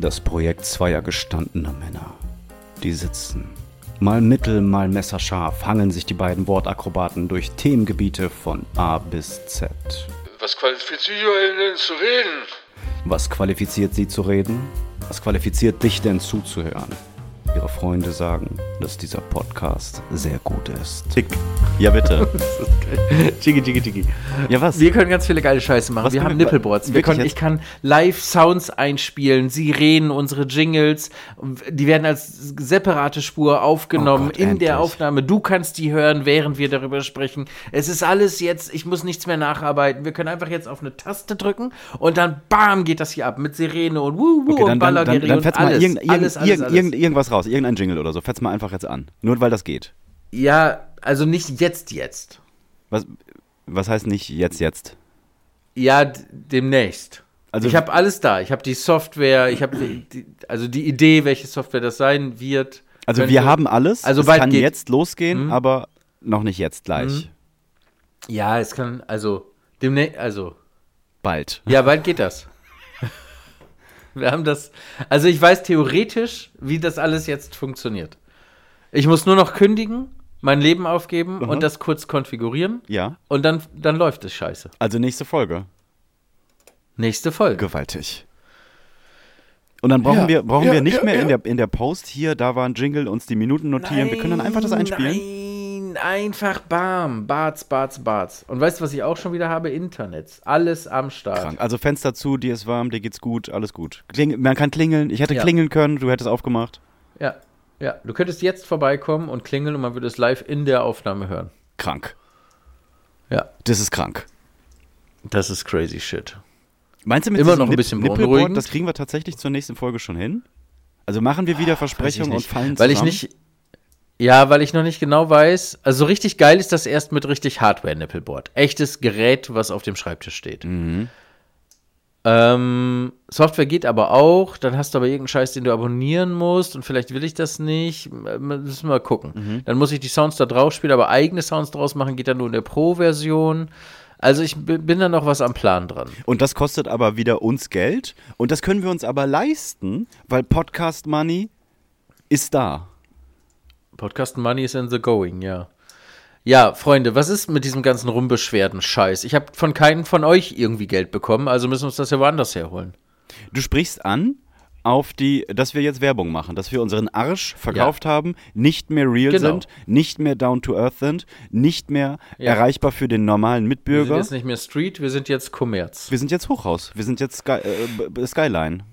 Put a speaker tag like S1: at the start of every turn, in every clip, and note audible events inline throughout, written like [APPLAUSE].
S1: Das Projekt zweier gestandener Männer. Die sitzen. Mal mittel, mal messerscharf hangeln sich die beiden Wortakrobaten durch Themengebiete von A bis Z.
S2: Was qualifiziert euch denn zu reden?
S1: Was qualifiziert sie zu reden? Was qualifiziert dich denn zuzuhören? Ihre Freunde sagen, dass dieser Podcast sehr gut ist.
S3: Tick. Ja, bitte.
S4: Chigi, chigi, chigi.
S3: ja, was?
S4: Wir können ganz viele geile Scheiße machen.
S3: Was
S4: wir haben
S3: wir-
S4: Nippelboards. Wir können, ich kann Live-Sounds einspielen, Sirenen, unsere Jingles. Die werden als separate Spur aufgenommen
S1: Oh Gott,
S4: in
S1: endlich.
S4: der Aufnahme. Du kannst die hören, während wir darüber sprechen. Es ist alles jetzt, ich muss nichts mehr nacharbeiten. Wir können einfach jetzt auf eine Taste drücken und dann bam geht das hier ab mit Sirene und wuh, wuh
S1: Okay, dann,
S4: und
S1: dann, dann,
S4: Ballergerie
S1: dann
S4: und
S1: fetz mal
S4: alles,
S1: irgend, irgend,
S4: alles, alles,
S1: irgend,
S4: alles.
S1: irgend, irgendwas raus, irgendein Jingle oder so. Fetz mal einfach jetzt an. Nur weil das geht.
S4: Ja, also nicht jetzt, jetzt.
S1: Was, was heißt nicht jetzt, jetzt?
S4: Ja, demnächst.
S1: Also-
S4: ich habe alles da. Ich habe die Software, ich habe also die Idee, welche Software das sein wird.
S1: Also
S4: könnte.
S1: wir haben alles.
S4: Also
S1: es kann
S4: geht.
S1: jetzt losgehen,
S4: Mhm.
S1: aber noch nicht jetzt gleich.
S4: Ja, es kann, also, demnächst, also,
S1: Bald.
S4: ja, bald geht das. Wir haben das, also ich weiß theoretisch, wie das alles jetzt funktioniert. Ich muss nur noch kündigen, mein Leben aufgeben und das kurz konfigurieren
S1: Ja.
S4: und dann, dann läuft es scheiße.
S1: Also nächste Folge.
S4: Nächste Folge.
S1: Gewaltig. Und dann brauchen
S4: Ja,
S1: wir, brauchen
S4: ja,
S1: wir nicht
S4: ja,
S1: mehr
S4: ja.
S1: In, der, in der Post hier, da war ein Jingle, uns die Minuten notieren. wir können dann einfach das einspielen.
S4: Nein, einfach bam. Barts, Barts, Barts. Und weißt du, was ich auch schon wieder habe? Internet. Alles am Start.
S1: Krank. Also Fenster zu, dir ist warm, dir geht's gut, alles gut. Kling, man kann klingeln. Ich hätte
S4: Ja.
S1: klingeln können, du hättest aufgemacht.
S4: Ja, ja. Du könntest jetzt vorbeikommen und klingeln und man würde es live in der Aufnahme hören.
S1: Krank.
S4: Ja.
S1: Das ist krank.
S4: Das ist crazy shit.
S1: Meinst du mit
S4: Immer noch ein
S1: Nip-
S4: bisschen
S1: Nippelboard,
S4: beunruhigend?
S1: das kriegen wir tatsächlich zur nächsten Folge schon hin? Also machen wir wieder Versprechungen und fallen
S4: Weil ich
S1: zusammen?
S4: nicht. Ja, weil ich noch nicht genau weiß. Also so richtig geil ist das erst mit richtig Hardware-Nippelboard. Echtes Gerät, was auf dem Schreibtisch steht.
S1: Mhm.
S4: Ähm, Software geht aber auch. Dann hast du aber irgendeinen Scheiß, den du abonnieren musst. Und vielleicht will ich das nicht. Müssen wir mal gucken.
S1: Mhm.
S4: Dann muss ich die Sounds da drauf spielen, aber eigene Sounds draus machen geht dann nur in der Pro-Version. Also ich bin da noch was am Plan dran.
S1: Und das kostet aber wieder uns Geld. Und das können wir uns aber leisten, weil Podcast Money ist da.
S4: Podcast Money is in the going, ja. Ja, Freunde, was ist mit diesem ganzen Rumbeschwerden-Scheiß? Ich habe von keinem von euch irgendwie Geld bekommen, also müssen wir uns das ja woanders herholen.
S1: Du sprichst an auf die, dass wir jetzt Werbung machen, dass wir unseren Arsch verkauft haben, nicht mehr real
S4: Genau.
S1: sind, nicht mehr down to earth sind, nicht mehr
S4: Ja.
S1: erreichbar für den normalen
S4: Wir sind
S1: Mitbürger.
S4: jetzt nicht mehr Street, wir sind jetzt Kommerz.
S1: Wir sind jetzt Hochhaus. Wir sind jetzt Sky, äh, Skyline.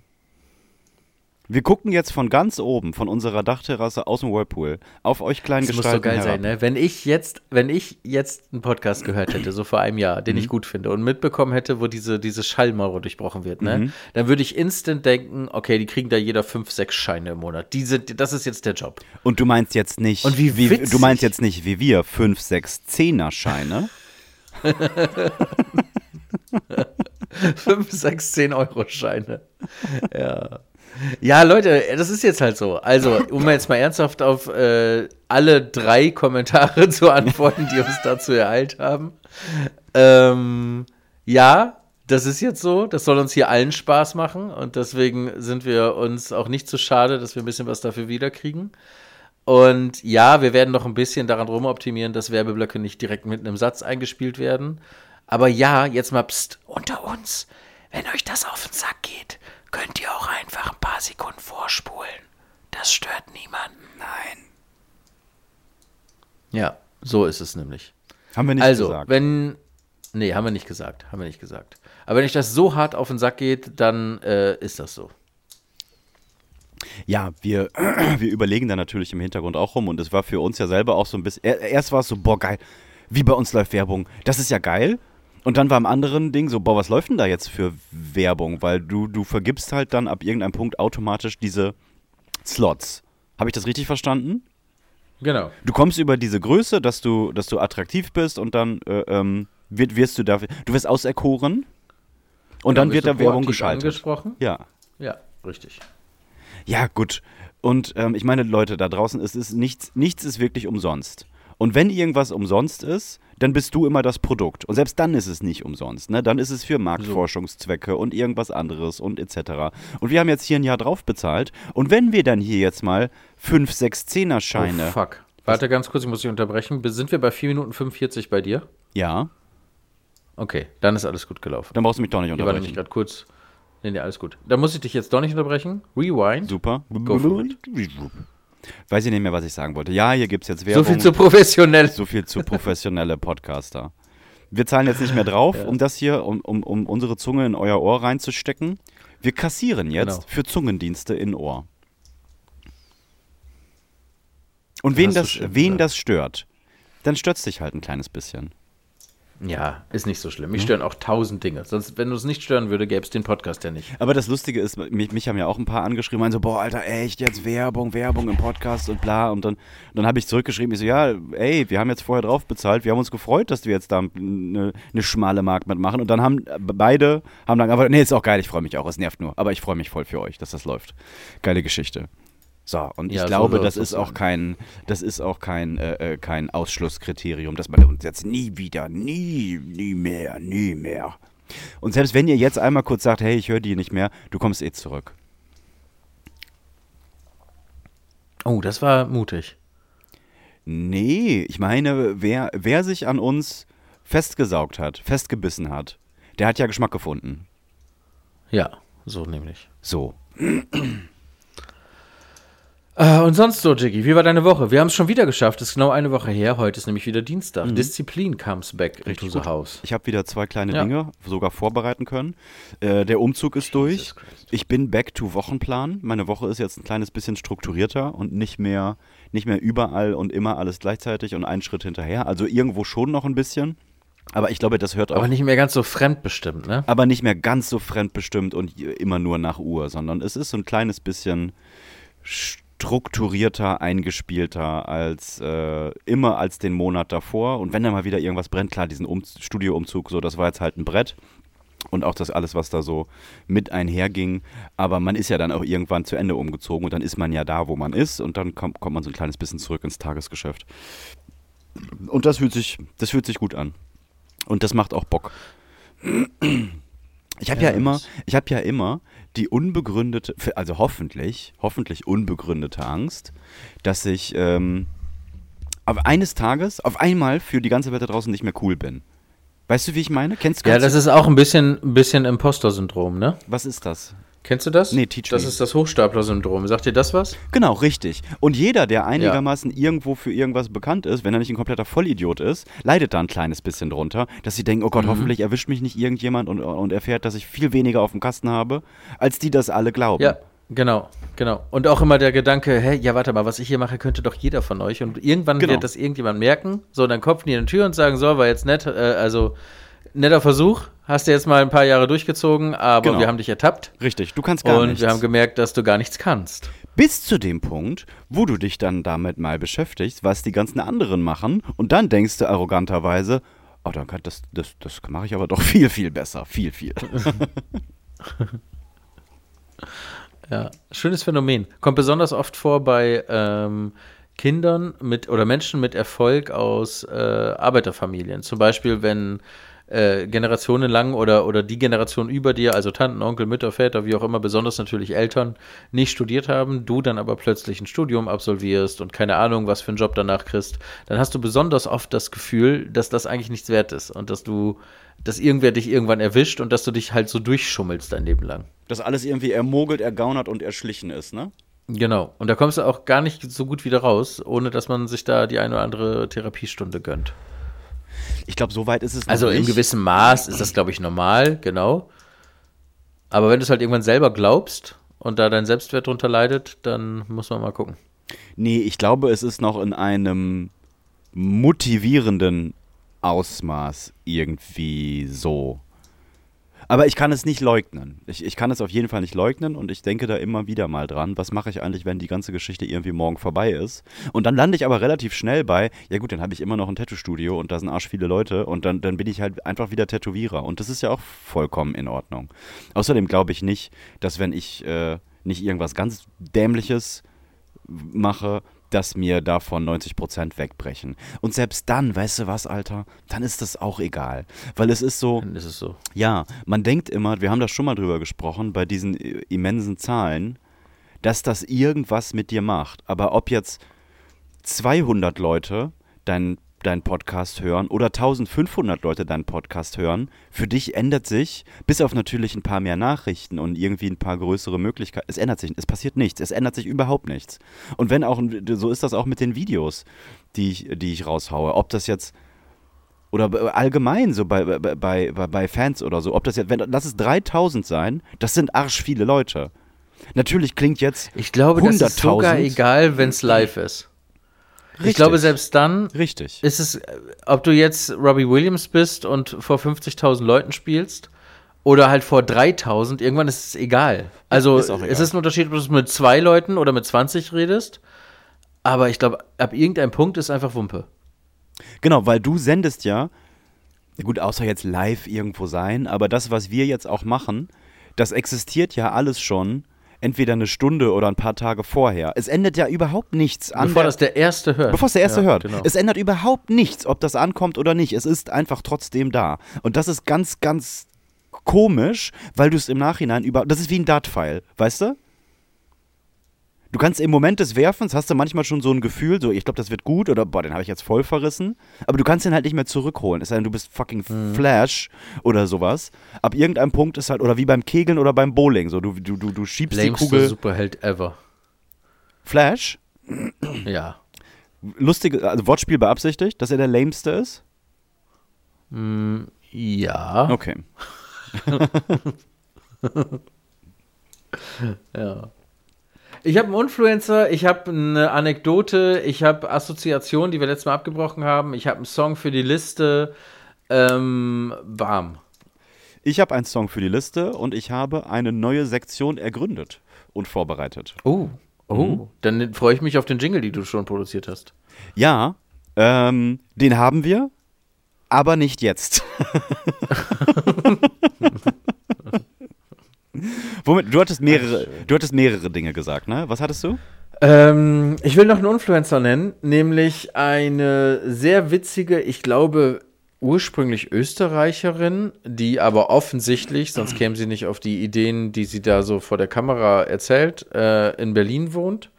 S1: Wir gucken jetzt von ganz oben, von unserer Dachterrasse aus dem Whirlpool, auf euch kleinen
S4: Das muss so geil
S1: herab.
S4: sein, ne? Wenn ich jetzt, wenn ich jetzt einen Podcast gehört hätte, so vor einem Jahr, den ich gut finde und mitbekommen hätte, wo diese, diese Schallmauer durchbrochen wird, ne? Dann würde ich instant denken, okay, die kriegen da jeder fünf, sechs Scheine im Monat. Die sind, das ist jetzt der Job.
S1: Und du meinst jetzt nicht,
S4: Und wie witzig.
S1: du meinst jetzt nicht wie wir, 5, 6, 10er Scheine.
S4: Fünf, sechs, zehn Euro Scheine. Ja. Ja, Leute, das ist jetzt halt so. Also, um jetzt mal ernsthaft auf äh, alle drei Kommentare [LAUGHS] zu antworten, die uns dazu ereilt haben. Ähm, ja, das ist jetzt so. Das soll uns hier allen Spaß machen. Und deswegen sind wir uns auch nicht zu schade, dass wir ein bisschen was dafür wiederkriegen. Und ja, wir werden noch ein bisschen daran rumoptimieren, dass Werbeblöcke nicht direkt mitten im Satz eingespielt werden. Aber ja, jetzt mal pst, unter uns. Wenn euch das auf den Sack geht, könnt ihr auch einfach ein paar Sekunden vorspulen. Das stört niemanden. Nein. Ja, so ist es nämlich.
S1: Haben wir nicht
S4: also,
S1: gesagt.
S4: wenn. Nee, haben wir nicht gesagt. Haben wir nicht gesagt. Aber wenn euch das so hart auf den Sack geht, dann äh, ist das so.
S1: Ja, wir, [CLEARS THROAT] wir überlegen da natürlich im Hintergrund auch rum und es war für uns ja selber auch so ein bisschen. er- Erst war es so, boah, geil, wie bei uns läuft Werbung. Das ist ja geil. Und dann war am anderen Ding so, boah, was läuft denn da jetzt für Werbung? Weil du, du vergibst halt dann ab irgendeinem Punkt automatisch diese Slots. Habe ich das richtig verstanden?
S4: Genau.
S1: Du kommst über diese Größe, dass du, dass du attraktiv bist und dann äh, ähm, wird, wirst du dafür. Du wirst auserkoren und dann wird da Werbung geschaltet.
S4: angesprochen.
S1: Ja.
S4: Ja, richtig.
S1: Ja, gut. Und ähm, ich meine, Leute da draußen, es ist nichts, nichts ist wirklich umsonst. Und wenn irgendwas umsonst ist, dann bist du immer das Produkt. Und selbst dann ist es nicht umsonst. Ne? Dann ist es für Marktforschungszwecke und irgendwas anderes und etc. Und wir haben jetzt hier ein Jahr drauf bezahlt. Und wenn wir dann hier jetzt mal 5, 6, 10er Scheine.
S4: Oh, fuck. Warte ganz kurz, ich muss dich unterbrechen. Sind wir bei 4 Minuten 45 bei dir?
S1: Ja.
S4: Okay, dann ist alles gut gelaufen.
S1: Dann brauchst du mich doch nicht
S4: Hier war nämlich
S1: unterbrechen.
S4: gerade kurz. Nee, nee, alles gut. Dann muss ich dich jetzt doch nicht unterbrechen. Rewind.
S1: Super.
S4: Go for it. [LAUGHS]
S1: Weiß ich nicht mehr, was ich sagen wollte. Ja, hier gibt es jetzt
S4: So
S1: Werbung.
S4: viel zu professionell.
S1: so viel zu professionelle Podcaster. Wir zahlen jetzt nicht mehr drauf, um das hier, um, um, um unsere Zunge in euer Ohr reinzustecken. Wir kassieren jetzt
S4: Genau.
S1: für Zungendienste in Ohr. Und wen das, wen das stört, dann stört es dich halt ein kleines bisschen.
S4: Ja, ist nicht so schlimm. Mich stören auch tausend Dinge. Sonst, wenn du es nicht stören würde, gäbe es den Podcast ja nicht.
S1: Aber das Lustige ist, mich, mich haben ja auch ein paar angeschrieben, meinen so, boah, Alter, echt, jetzt Werbung, Werbung im Podcast und bla. Und dann, dann habe ich zurückgeschrieben, ich so, ja, ey, wir haben jetzt vorher drauf bezahlt, wir haben uns gefreut, dass wir jetzt da eine, eine schmale Markt mitmachen. Und dann haben beide, haben dann einfach, nee, ist auch geil, ich freue mich auch, es nervt nur. Aber ich freue mich voll für euch, dass das läuft. Geile Geschichte. So, und ich
S4: Ja, so
S1: glaube,
S4: soll
S1: das ist auch
S4: sein.
S1: kein, das ist auch kein, äh, äh, kein Ausschlusskriterium, dass man uns jetzt nie wieder, nie, nie mehr, nie mehr. Und selbst wenn ihr jetzt einmal kurz sagt, hey, ich höre die nicht mehr, du kommst eh zurück.
S4: Oh, das war mutig.
S1: Nee, ich meine, wer, wer sich an uns festgesaugt hat, festgebissen hat, der hat ja Geschmack gefunden.
S4: Ja, so nämlich.
S1: So.
S4: Äh, und sonst so, Jiggy, wie war deine Woche? Wir haben es schon wieder geschafft. Es ist genau eine Woche her. Heute ist nämlich wieder Dienstag. Disziplin comes back into the
S1: gut.
S4: house.
S1: Ich habe wieder zwei kleine
S4: Ja.
S1: Dinge sogar vorbereiten können. Äh, der Umzug ist durch.
S4: Christ.
S1: Ich bin back to Wochenplan. Meine Woche ist jetzt ein kleines bisschen strukturierter und nicht mehr, nicht mehr überall und immer alles gleichzeitig und einen Schritt hinterher. Also irgendwo schon noch ein bisschen. Aber ich glaube, das hört auch
S4: Aber nicht mehr ganz so fremdbestimmt, ne?
S1: aber nicht mehr ganz so fremdbestimmt und immer nur nach Uhr, sondern es ist so ein kleines bisschen strukturierter, eingespielter als äh, immer als den Monat davor. Und wenn da mal wieder irgendwas brennt, klar, diesen um Studioumzug, so, das war jetzt halt ein Brett. Und auch das alles, was da so mit einherging. Aber man ist ja dann auch irgendwann zu Ende umgezogen und dann ist man ja da, wo man ist und dann kommt, kommt man so ein kleines bisschen zurück ins Tagesgeschäft. Und das fühlt sich, das fühlt sich gut an. Und das macht auch Bock. Ich habe ja,
S4: Ja,
S1: immer, ich habe ja immer die unbegründete, also hoffentlich, hoffentlich unbegründete Angst, dass ich ähm, auf eines Tages auf einmal für die ganze Welt da draußen nicht mehr cool bin. Weißt du, wie ich meine? Kennst
S4: Ja,
S1: kennst
S4: das
S1: du,
S4: ist auch ein bisschen, ein bisschen Imposter-Syndrom, ne?
S1: was ist das?
S4: Kennst du das?
S1: Nee, teach
S4: Das
S1: me.
S4: ist das Hochstapler-Syndrom. Sagt dir das was?
S1: Genau, richtig. Und jeder, der einigermaßen irgendwo für irgendwas bekannt ist, wenn er nicht ein kompletter Vollidiot ist, leidet da ein kleines bisschen drunter, dass sie denken, oh Gott, hoffentlich erwischt mich nicht irgendjemand und, und erfährt, dass ich viel weniger auf dem Kasten habe, als die das alle glauben.
S4: Ja, genau, genau. Und auch immer der Gedanke, hey, ja, warte mal, was ich hier mache, könnte doch jeder von euch. Und irgendwann
S1: Genau.
S4: wird das irgendjemand merken. So, dann klopfen die an die Tür und sagen, so, war jetzt nett, äh, also netter Versuch, hast du jetzt mal ein paar Jahre durchgezogen, aber
S1: Genau.
S4: wir haben dich ertappt.
S1: Richtig, du kannst gar
S4: und
S1: nichts.
S4: wir haben gemerkt, dass du gar nichts kannst.
S1: Bis zu dem Punkt, wo du dich dann damit mal beschäftigst, was die ganzen anderen machen, und dann denkst du arroganterweise, oh, dann kann das, das, das mache ich aber doch [LAUGHS] viel, viel besser. Viel, viel. [LAUGHS]
S4: Ja, schönes Phänomen. Kommt besonders oft vor bei ähm, Kindern mit oder Menschen mit Erfolg aus äh, Arbeiterfamilien. Zum Beispiel, wenn äh, Generationen lang oder, oder die Generation über dir, also Tanten, Onkel, Mütter, Väter, wie auch immer, besonders natürlich Eltern, nicht studiert haben, du dann aber plötzlich ein Studium absolvierst und keine Ahnung, was für einen Job danach kriegst, dann hast du besonders oft das Gefühl, dass das eigentlich nichts wert ist und dass du, dass irgendwer dich irgendwann erwischt und dass du dich halt so durchschummelst dein Leben lang.
S1: Dass alles irgendwie ermogelt, ergaunert und erschlichen ist, ne?
S4: Genau. Und da kommst du auch gar nicht so gut wieder raus, ohne dass man sich da die eine oder andere Therapiestunde gönnt.
S1: Ich glaube, so weit ist es noch
S4: Also
S1: nicht.
S4: im gewissen Maß ist das, glaube ich, normal, genau. Aber wenn du es halt irgendwann selber glaubst und da dein Selbstwert drunter leidet, dann muss man mal gucken.
S1: Nee, ich glaube, es ist noch in einem motivierenden Ausmaß irgendwie so. Aber ich kann es nicht leugnen. Ich, ich kann es auf jeden Fall nicht leugnen und ich denke da immer wieder mal dran, was mache ich eigentlich, wenn die ganze Geschichte irgendwie morgen vorbei ist. Und dann lande ich aber relativ schnell bei, ja gut, dann habe ich immer noch ein Tattoo-Studio und da sind arsch viele Leute und dann, dann bin ich halt einfach wieder Tätowierer. Und das ist ja auch vollkommen in Ordnung. Außerdem glaube ich nicht, dass wenn ich äh, nicht irgendwas ganz Dämliches mache, dass mir davon 90% wegbrechen. Und selbst dann, weißt du was, Alter, dann ist das auch egal. Weil es ist so,
S4: Dann ist es so.
S1: ja, man denkt immer, wir haben da schon mal drüber gesprochen, bei diesen äh, immensen Zahlen, dass das irgendwas mit dir macht. Aber ob jetzt 200 Leute deinen dein Podcast hören oder 1500 Leute deinen Podcast hören, für dich ändert sich, bis auf natürlich ein paar mehr Nachrichten und irgendwie ein paar größere Möglichkeiten, es ändert sich, es passiert nichts, es ändert sich überhaupt nichts. Und wenn auch, so ist das auch mit den Videos, die ich, die ich raushaue, ob das jetzt oder allgemein so bei, bei, bei, bei- Fans oder so, ob das jetzt, wenn, lass es 3000 sein, das sind arsch viele Leute. Natürlich klingt jetzt
S4: Ich glaube, das ist sogar
S1: 100.000.
S4: egal, wenn es live ist. Ich
S1: Richtig.
S4: glaube, selbst dann
S1: richtig.
S4: ist es, äh, ob du jetzt Robbie Williams bist und vor 50.000 Leuten spielst oder halt vor 3.000, irgendwann ist es egal. Also
S1: ist egal.
S4: es ist ein Unterschied, ob du mit zwei Leuten oder mit 20 redest. Aber ich glaube, ab irgendeinem Punkt ist einfach Wumpe.
S1: Genau, weil du sendest ja, ja gut, außer jetzt live irgendwo sein, aber das, was wir jetzt auch machen, das existiert ja alles schon entweder eine Stunde oder ein paar Tage vorher. Es ändert ja überhaupt nichts an.
S4: Bevor
S1: der-
S4: das der Erste hört.
S1: Bevor es der Erste
S4: Ja,
S1: hört.
S4: Genau.
S1: Es ändert überhaupt nichts, ob das ankommt oder nicht. Es ist einfach trotzdem da. Und das ist ganz, ganz komisch, weil du es im Nachhinein über. Das ist wie ein Dart-File, weißt du? Du kannst im Moment des Werfens, hast du manchmal schon so ein Gefühl, so, ich glaube, das wird gut oder boah, den habe ich jetzt voll verrissen. Aber du kannst den halt nicht mehr zurückholen. Es sei denn, du bist fucking
S4: Mhm.
S1: Flash oder sowas. Ab irgendeinem Punkt ist halt, oder wie beim Kegeln oder beim Bowling, so, du, du, du, du schiebst die
S4: Lämste
S1: Kugel.
S4: Superheld ever.
S1: Flash,
S4: Ja.
S1: lustige, also Wortspiel beabsichtigt, dass er der Lameste ist.
S4: Ja.
S1: Okay. [LAUGHS]
S4: Ja. Ich habe einen Influencer, ich habe eine Anekdote, ich habe Assoziationen, die wir letztes Mal abgebrochen haben, ich habe einen Song für die Liste. Ähm, warm.
S1: Ich habe einen Song für die Liste und ich habe eine neue Sektion ergründet und vorbereitet.
S4: Oh. Oh. Dann freue ich mich auf den Jingle, die du schon produziert hast.
S1: Ja, ähm, den haben wir, aber nicht jetzt. [LAUGHS] [LAUGHS] Womit, du hattest mehrere, du hattest mehrere Dinge gesagt, ne? Was hattest du?
S4: Ähm, ich will noch einen Influencer nennen, nämlich eine sehr witzige, ich glaube, ursprünglich Österreicherin, die aber offensichtlich, sonst [CLEARS THROAT] käme sie nicht auf die Ideen, die sie da so vor der Kamera erzählt, äh, in Berlin wohnt.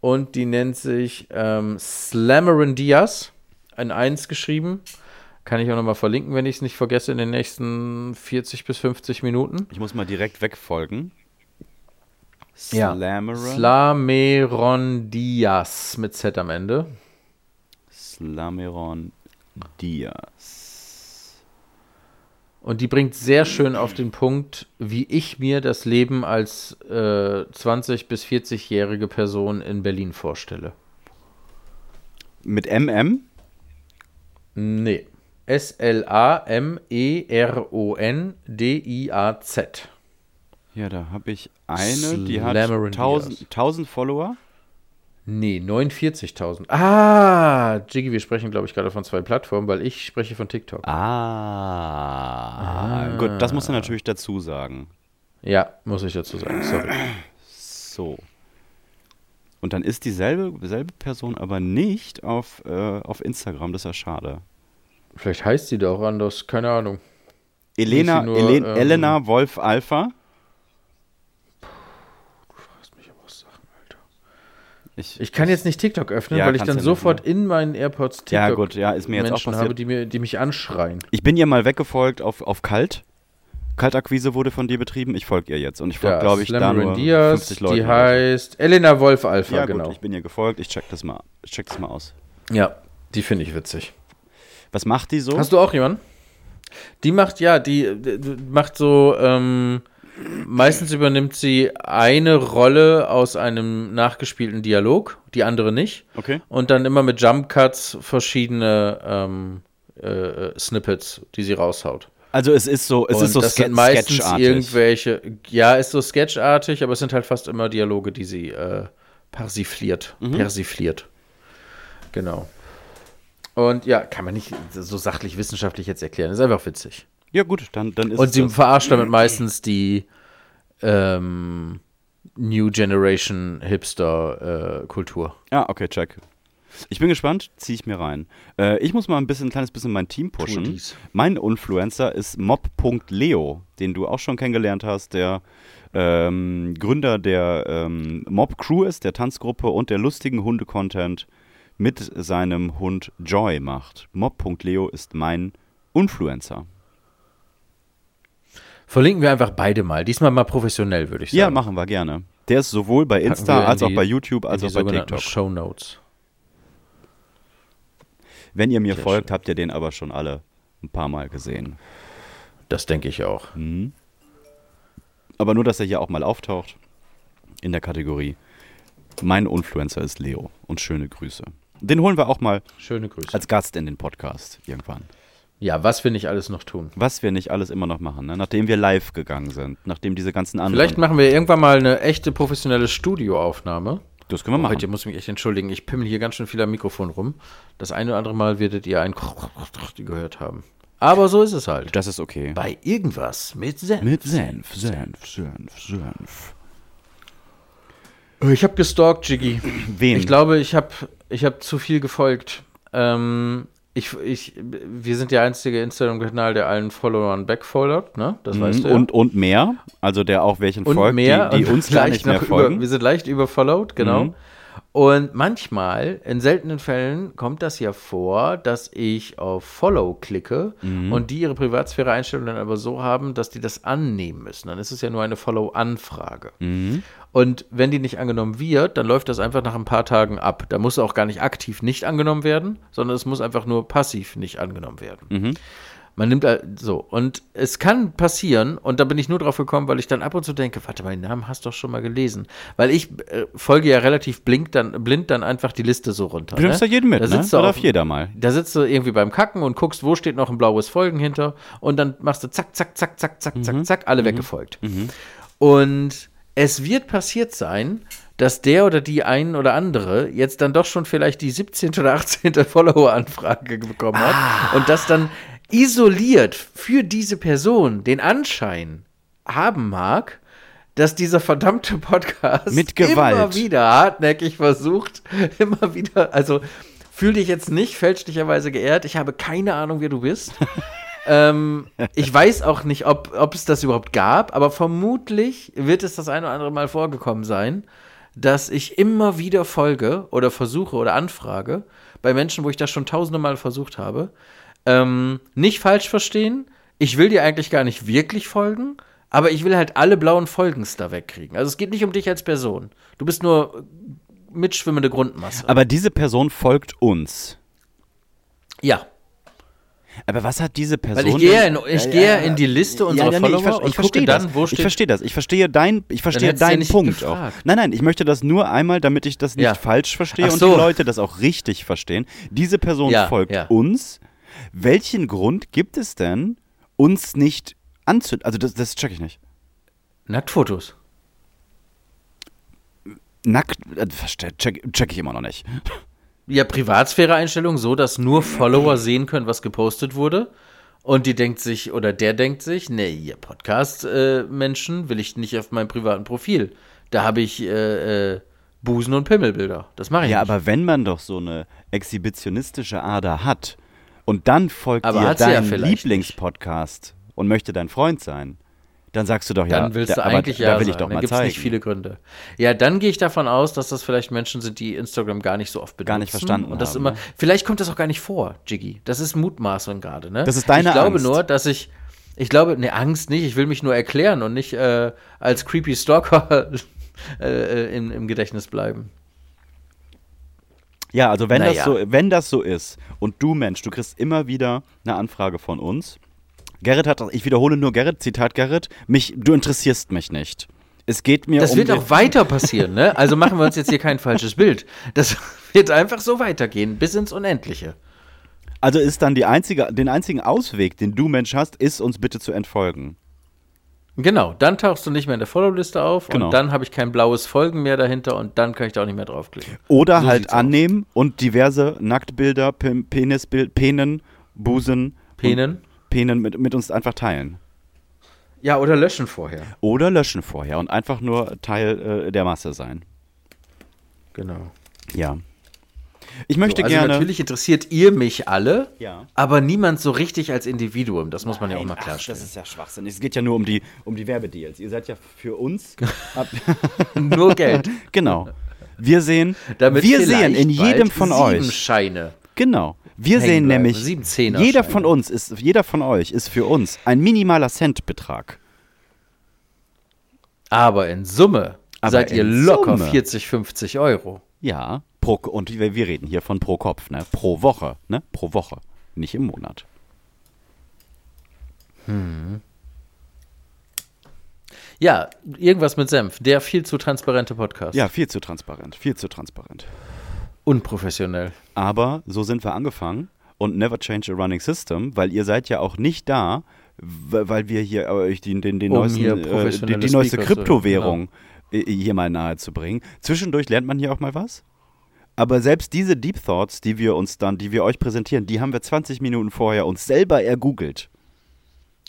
S4: Und die nennt sich ähm, Slammerin Diaz, ein Eins geschrieben. Kann ich auch nochmal verlinken, wenn ich es nicht vergesse, in den nächsten 40 bis 50 Minuten.
S1: Ich muss mal direkt wegfolgen.
S4: Ja.
S1: Slammeron.
S4: Slameron Diaz mit Z am Ende.
S1: Slameron Diaz.
S4: Und die bringt sehr schön auf den Punkt, wie ich mir das Leben als äh, 20- bis 40-jährige Person in Berlin vorstelle.
S1: Mit MM?
S4: Nee. S-L-A-M-E-R-O-N-D-I-A-Z.
S1: Ja, da habe ich eine, die hat
S4: Slameron
S1: 1000,
S4: Diaz.
S1: 1000 Follower.
S4: Nee, 49.000. Ah, Jiggy, wir sprechen, glaube ich, gerade von zwei Plattformen, weil ich spreche von TikTok.
S1: Ah, gut, das musst du natürlich dazu sagen.
S4: Ja, muss ich dazu sagen, sorry.
S1: So. Und dann ist dieselbe selbe Person aber nicht auf, äh, auf Instagram, das ist ja schade.
S4: Vielleicht heißt sie da auch anders, keine Ahnung.
S1: Elena,
S4: nur,
S1: Elen,
S4: ähm,
S1: Elena Wolf Alpha. Ich,
S4: Ich kann jetzt nicht TikTok öffnen,
S1: Ja,
S4: weil ich dann
S1: du
S4: sofort in meinen AirPods TikTok
S1: Ja, gut, ja, ist mir jetzt auch
S4: Menschen
S1: passiert.
S4: habe, die, mir, die mich anschreien.
S1: ich bin ihr mal weggefolgt auf, auf Kalt. Kaltakquise wurde von dir betrieben. Ich folge ihr jetzt. Und ich folge,
S4: Ja,
S1: glaube ich, da nur
S4: Diaz,
S1: 50 Leute.
S4: die heißt Elena Wolf Alpha,
S1: ja,
S4: genau.
S1: gut, ich bin ihr gefolgt. Ich check das mal, ich check das mal aus.
S4: ja, die finde ich witzig.
S1: Was macht die so?
S4: Hast du auch jemanden? Die macht, ja, die, die macht so, ähm, meistens übernimmt sie eine Rolle aus einem nachgespielten Dialog, die andere nicht.
S1: okay.
S4: Und dann immer mit Jump Cuts verschiedene ähm, äh, Snippets, die sie raushaut.
S1: Also es ist so, es
S4: Und
S1: ist so
S4: das
S1: ske
S4: sind meistens
S1: sketchartig.
S4: irgendwelche, ja, ist so sketchartig, aber es sind halt fast immer Dialoge, die sie äh, persifliert.
S1: Mhm.
S4: Persifliert. Genau. Und ja, kann man nicht so sachlich wissenschaftlich jetzt erklären. Ist einfach witzig.
S1: Ja gut, dann, dann ist
S4: Und sie
S1: das.
S4: verarscht damit meistens die, ähm, New Generation Hipster-Kultur.
S1: Ja, okay, check. Ich bin gespannt, ziehe ich mir rein. Äh, ich muss mal ein bisschen, ein kleines bisschen mein Team pushen. Mein Influencer ist mob.leo, den du auch schon kennengelernt hast, der ähm, Gründer der ähm, Mob Crew ist, der Tanzgruppe und der lustigen Hunde-Content mit seinem Hund Joy macht. Mob.leo ist mein Influencer.
S4: Verlinken wir einfach beide mal. Diesmal mal professionell, würde ich sagen.
S1: Ja, machen wir gerne. Der ist sowohl bei Insta
S4: in
S1: als auch
S4: die-
S1: bei YouTube als auch bei TikTok.
S4: Show Notes.
S1: Wenn ihr mir
S4: Sehr
S1: folgt,
S4: schön.
S1: habt ihr den aber schon alle ein paar Mal gesehen.
S4: Das denke ich auch.
S1: Aber nur, dass er hier auch mal auftaucht in der Kategorie. Mein Influencer ist Leo und schöne Grüße. Den holen wir auch mal
S4: Schöne Grüße.
S1: als Gast in den Podcast irgendwann.
S4: ja, was wir nicht alles noch tun.
S1: Was wir nicht alles immer noch machen, ne? nachdem wir live gegangen sind, nachdem diese ganzen anderen.
S4: Vielleicht machen wir irgendwann mal eine echte professionelle Studioaufnahme.
S1: das können wir machen.
S4: Heute muss ich mich echt entschuldigen. Ich pimmel hier ganz schön viel am Mikrofon rum. Das eine oder andere Mal werdet ihr ein gehört haben. Aber so ist es halt.
S1: Das ist okay.
S4: Bei irgendwas mit Senf.
S1: Mit Senf, Senf, Senf, Senf.
S4: Ich habe gestalkt, Jiggy.
S1: Wen?
S4: Ich glaube, ich habe ich hab zu viel gefolgt. Ähm, ich, ich, wir sind der einzige Instagram-Kanal, der allen Followern backfollowt, ne? Das weißt du. ja.
S1: Mhm. und, und mehr, also der auch welchen
S4: und
S1: folgt,
S4: mehr,
S1: die, die uns gar
S4: leicht
S1: nicht mehr folgen.
S4: Über, wir sind leicht überfollowed, genau.
S1: Mhm.
S4: Und manchmal, in seltenen Fällen, kommt das ja vor, dass ich auf Follow klicke
S1: Mhm.
S4: und die ihre Privatsphäre-Einstellungen dann aber so haben, dass die das annehmen müssen. Dann ist es ja nur eine Follow-Anfrage.
S1: Mhm.
S4: Und wenn die nicht angenommen wird, dann läuft das einfach nach ein paar Tagen ab. Da muss auch gar nicht aktiv nicht angenommen werden, sondern es muss einfach nur passiv nicht angenommen werden.
S1: Mhm.
S4: Man nimmt halt so. Und es kann passieren, und da bin ich nur drauf gekommen, weil ich dann ab und zu denke, warte mal, den Namen hast du doch schon mal gelesen. Weil ich äh, folge ja relativ blink dann, blind dann einfach die Liste so runter.
S1: du nimmst da
S4: ne?
S1: jeden mit,
S4: da
S1: ne?
S4: sitzt du
S1: Da
S4: auf,
S1: jeder mal.
S4: da sitzt du irgendwie beim Kacken und guckst, wo steht noch ein blaues Folgen hinter. Und dann machst du zack, zack, zack, zack, zack,
S1: Mhm.
S4: zack, zack, alle weggefolgt. Und es wird passiert sein, dass der oder die ein oder andere jetzt dann doch schon vielleicht die 17. oder 18. [LAUGHS] Follower-Anfrage bekommen hat
S1: Ah.
S4: und das dann isoliert für diese Person den Anschein haben mag, dass dieser verdammte Podcast
S1: Mit Gewalt.
S4: immer wieder hartnäckig versucht, [LAUGHS] immer wieder, also fühl dich jetzt nicht fälschlicherweise geehrt, ich habe keine Ahnung, wer du bist. [LAUGHS] ähm, ich weiß auch nicht, ob, ob es das überhaupt gab, aber vermutlich wird es das eine oder andere Mal vorgekommen sein, dass ich immer wieder folge oder versuche oder anfrage bei Menschen, wo ich das schon tausende Mal versucht habe. Ähm, nicht falsch verstehen, ich will dir eigentlich gar nicht wirklich folgen, aber ich will halt alle blauen Folgens da wegkriegen. Also es geht nicht um dich als Person. Du bist nur mitschwimmende Grundmasse.
S1: Aber diese Person folgt uns.
S4: ja.
S1: Aber was hat diese Person?
S4: Weil ich gehe ja in, ich gehe ja in die Liste unserer
S1: ja, nee,
S4: Follower
S1: ich, ver-
S4: und
S1: ich verstehe
S4: gucke dann,
S1: das. ich verstehe das. Ich verstehe dein, ich verstehe
S4: ja
S1: deinen Punkt
S4: gefragt.
S1: auch. Nein, nein, ich möchte das nur einmal, damit ich das nicht
S4: Ja.
S1: falsch verstehe
S4: Ach
S1: und
S4: so.
S1: die Leute das auch richtig verstehen. Diese Person
S4: Ja,
S1: folgt
S4: ja.
S1: uns. Welchen Grund gibt es denn, uns nicht anzünden? Also das, das check ich nicht.
S4: Nacktfotos.
S1: Nackt, äh, check, check ich immer noch nicht.
S4: Ja, Privatsphäre-Einstellung so, dass nur Follower sehen können, was gepostet wurde. Und die denkt sich, oder der denkt sich, nee, ihr Podcast-Menschen will ich nicht auf meinem privaten Profil. Da habe ich äh, äh, Busen- und Pimmelbilder. Das mache ich
S1: Ja,
S4: nicht.
S1: aber wenn man doch so eine exhibitionistische Ader hat und dann folgt
S4: Aber
S1: dir
S4: ja
S1: dein
S4: vielleicht
S1: Lieblingspodcast und möchte dein Freund sein, dann sagst du doch ja,
S4: dann willst
S1: da,
S4: du
S1: aber
S4: eigentlich
S1: da
S4: ja
S1: will ich doch
S4: Dann
S1: mal
S4: gibt es
S1: zeigen.
S4: nicht viele Gründe. Ja, dann gehe ich davon aus, dass das vielleicht Menschen sind, die Instagram gar nicht so oft benutzen.
S1: Gar nicht verstanden
S4: Und das
S1: haben,
S4: immer,
S1: ne?
S4: vielleicht kommt das auch gar nicht vor, Jiggy. Das ist Mutmaßung gerade, ne?
S1: Das ist deine
S4: Ich glaube
S1: Angst.
S4: nur, dass ich, ich glaube, ne, Angst nicht, ich will mich nur erklären und nicht äh, als creepy Stalker [LAUGHS] äh, äh, im, im Gedächtnis bleiben.
S1: Ja, also wenn,
S4: Naja.
S1: das so, wenn das so ist und du Mensch, du kriegst immer wieder eine Anfrage von uns. Gerrit hat, ich wiederhole nur Gerrit, Zitat Gerrit, mich, du interessierst mich nicht. Es geht mir
S4: Das
S1: um
S4: wird
S1: den-
S4: auch weiter passieren, ne? Also machen wir uns jetzt hier kein falsches Bild. Das [LAUGHS] wird einfach so weitergehen, bis ins Unendliche.
S1: Also ist dann die einzige, den einzigen Ausweg, den du Mensch hast, ist uns bitte zu entfolgen.
S4: Genau, dann tauchst du nicht mehr in der Follow-Liste auf
S1: Genau.
S4: und dann habe ich kein blaues Folgen mehr dahinter und dann kann ich da auch nicht mehr draufklicken.
S1: Oder
S4: So
S1: halt
S4: sieht's aus.
S1: annehmen und diverse Nacktbilder, Pe- Penisbild, Penen, Busen,
S4: Penen?
S1: Penen mit, mit uns einfach teilen.
S4: Ja, oder löschen vorher.
S1: Oder löschen vorher und einfach nur Teil äh, der Masse sein.
S4: Genau.
S1: Ja. Ich möchte
S4: So, also
S1: gerne.
S4: natürlich interessiert ihr mich alle,
S1: Ja.
S4: aber niemand so richtig als Individuum. Das muss man ja auch mal
S1: Nein, ach,
S4: klarstellen.
S1: das ist ja Schwachsinn. Es geht ja nur um die, um die Werbedeals. Ihr seid ja für uns. [LAUGHS] [LAUGHS]
S4: Nur Geld.
S1: genau. Wir sehen,
S4: Damit
S1: wir sehen in jedem von
S4: sieben
S1: euch.
S4: Scheine.
S1: Genau. Wir
S4: hängen
S1: sehen
S4: bleiben.
S1: nämlich,
S4: Sieben Zehner
S1: jeder
S4: Scheine.
S1: von uns ist, jeder von euch ist für uns ein minimaler Centbetrag.
S4: Aber in Summe
S1: Aber
S4: seid ihr
S1: in
S4: locker
S1: Summe.
S4: 40, 50 Euro.
S1: Ja, pro, und wir, wir reden hier von pro Kopf, ne? Pro Woche, ne? Pro Woche, nicht im Monat.
S4: Ja, irgendwas mit Senf. Der viel zu transparente Podcast.
S1: Ja, viel zu transparent, viel zu transparent.
S4: Unprofessionell.
S1: Aber so sind wir angefangen und never change a running system, weil ihr seid ja auch nicht da, weil wir hier äh, euch den, den, den
S4: Um
S1: neuesten, äh, die, die neueste Kryptowährung äh, hier mal nahe zu bringen. Zwischendurch lernt man hier auch mal was. Aber selbst diese Deep Thoughts, die wir uns dann, die wir euch präsentieren, die haben wir 20 Minuten vorher uns selber ergoogelt.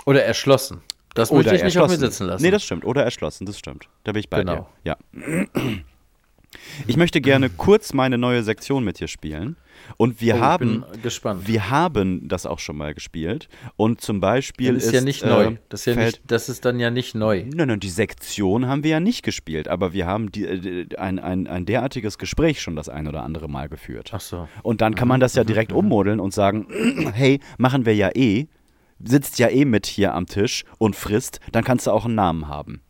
S4: Oder erschlossen. Das möchte ich nicht auf mir sitzen lassen.
S1: Nee, das stimmt. Oder erschlossen, das stimmt. Da bin ich bei
S4: Genau.
S1: dir. Ja. Ich möchte gerne kurz meine neue Sektion mit dir spielen. Und wir
S4: Oh,
S1: haben, wir haben das auch schon mal gespielt. Und zum Beispiel
S4: das
S1: ist,
S4: ist ja nicht
S1: äh,
S4: neu. Das ist, ja nicht, das ist dann ja nicht neu.
S1: Nein, nein, die Sektion haben wir ja nicht gespielt, aber wir haben die, äh, ein, ein, ein derartiges Gespräch schon das ein oder andere Mal geführt.
S4: Ach so.
S1: Und dann kann man das ja direkt ummodeln und sagen, [CLEARS THROAT] hey, machen wir ja eh, sitzt ja eh mit hier am Tisch und frisst, dann kannst du auch einen Namen haben.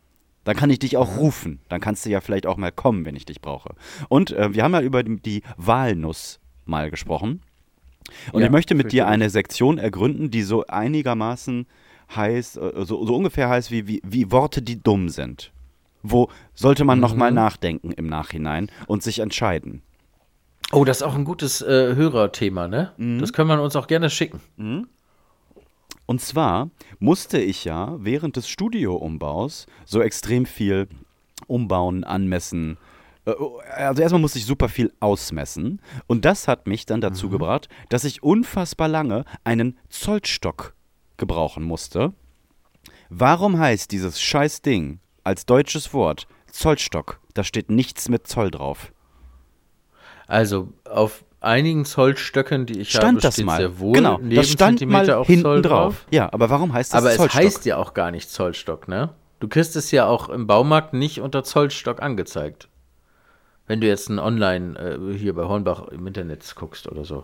S1: Dann kann ich dich auch rufen. Dann kannst du ja vielleicht auch mal kommen, wenn ich dich brauche. Und äh, wir haben ja über die, Walnuss mal gesprochen. Und
S4: Ja,
S1: ich möchte mit dir eine Sektion ergründen, die so einigermaßen heißt, äh, so, so ungefähr heißt wie, wie, wie Worte, die dumm sind. Wo sollte man
S4: Mhm.
S1: nochmal nachdenken im Nachhinein und sich entscheiden.
S4: Oh, das ist auch ein gutes äh, Hörerthema, ne?
S1: Mhm.
S4: Das können wir uns auch gerne schicken.
S1: Und zwar musste ich ja während des Studioumbaus so extrem viel umbauen, anmessen. Äh, Also erstmal musste ich super viel ausmessen. Und das hat mich dann dazu gebracht, dass ich unfassbar lange einen Zollstock gebrauchen musste. Warum heißt dieses scheiß Ding als deutsches Wort Zollstock? Da steht nichts mit Zoll drauf.
S4: Also auf einigen Zollstöcken, die ich habe,
S1: Stand das
S4: steht
S1: mal?
S4: sehr wohl
S1: genau,
S4: neben
S1: das stand
S4: Zentimeter
S1: mal
S4: auch
S1: hinten
S4: Zoll
S1: drauf. Ja, aber warum heißt das
S4: Aber es
S1: Zollstock?
S4: heißt ja auch gar nicht Zollstock, ne? Du kriegst es ja auch im Baumarkt nicht unter Zollstock angezeigt. Wenn du jetzt ein Online äh, hier bei Hornbach im Internet guckst oder so.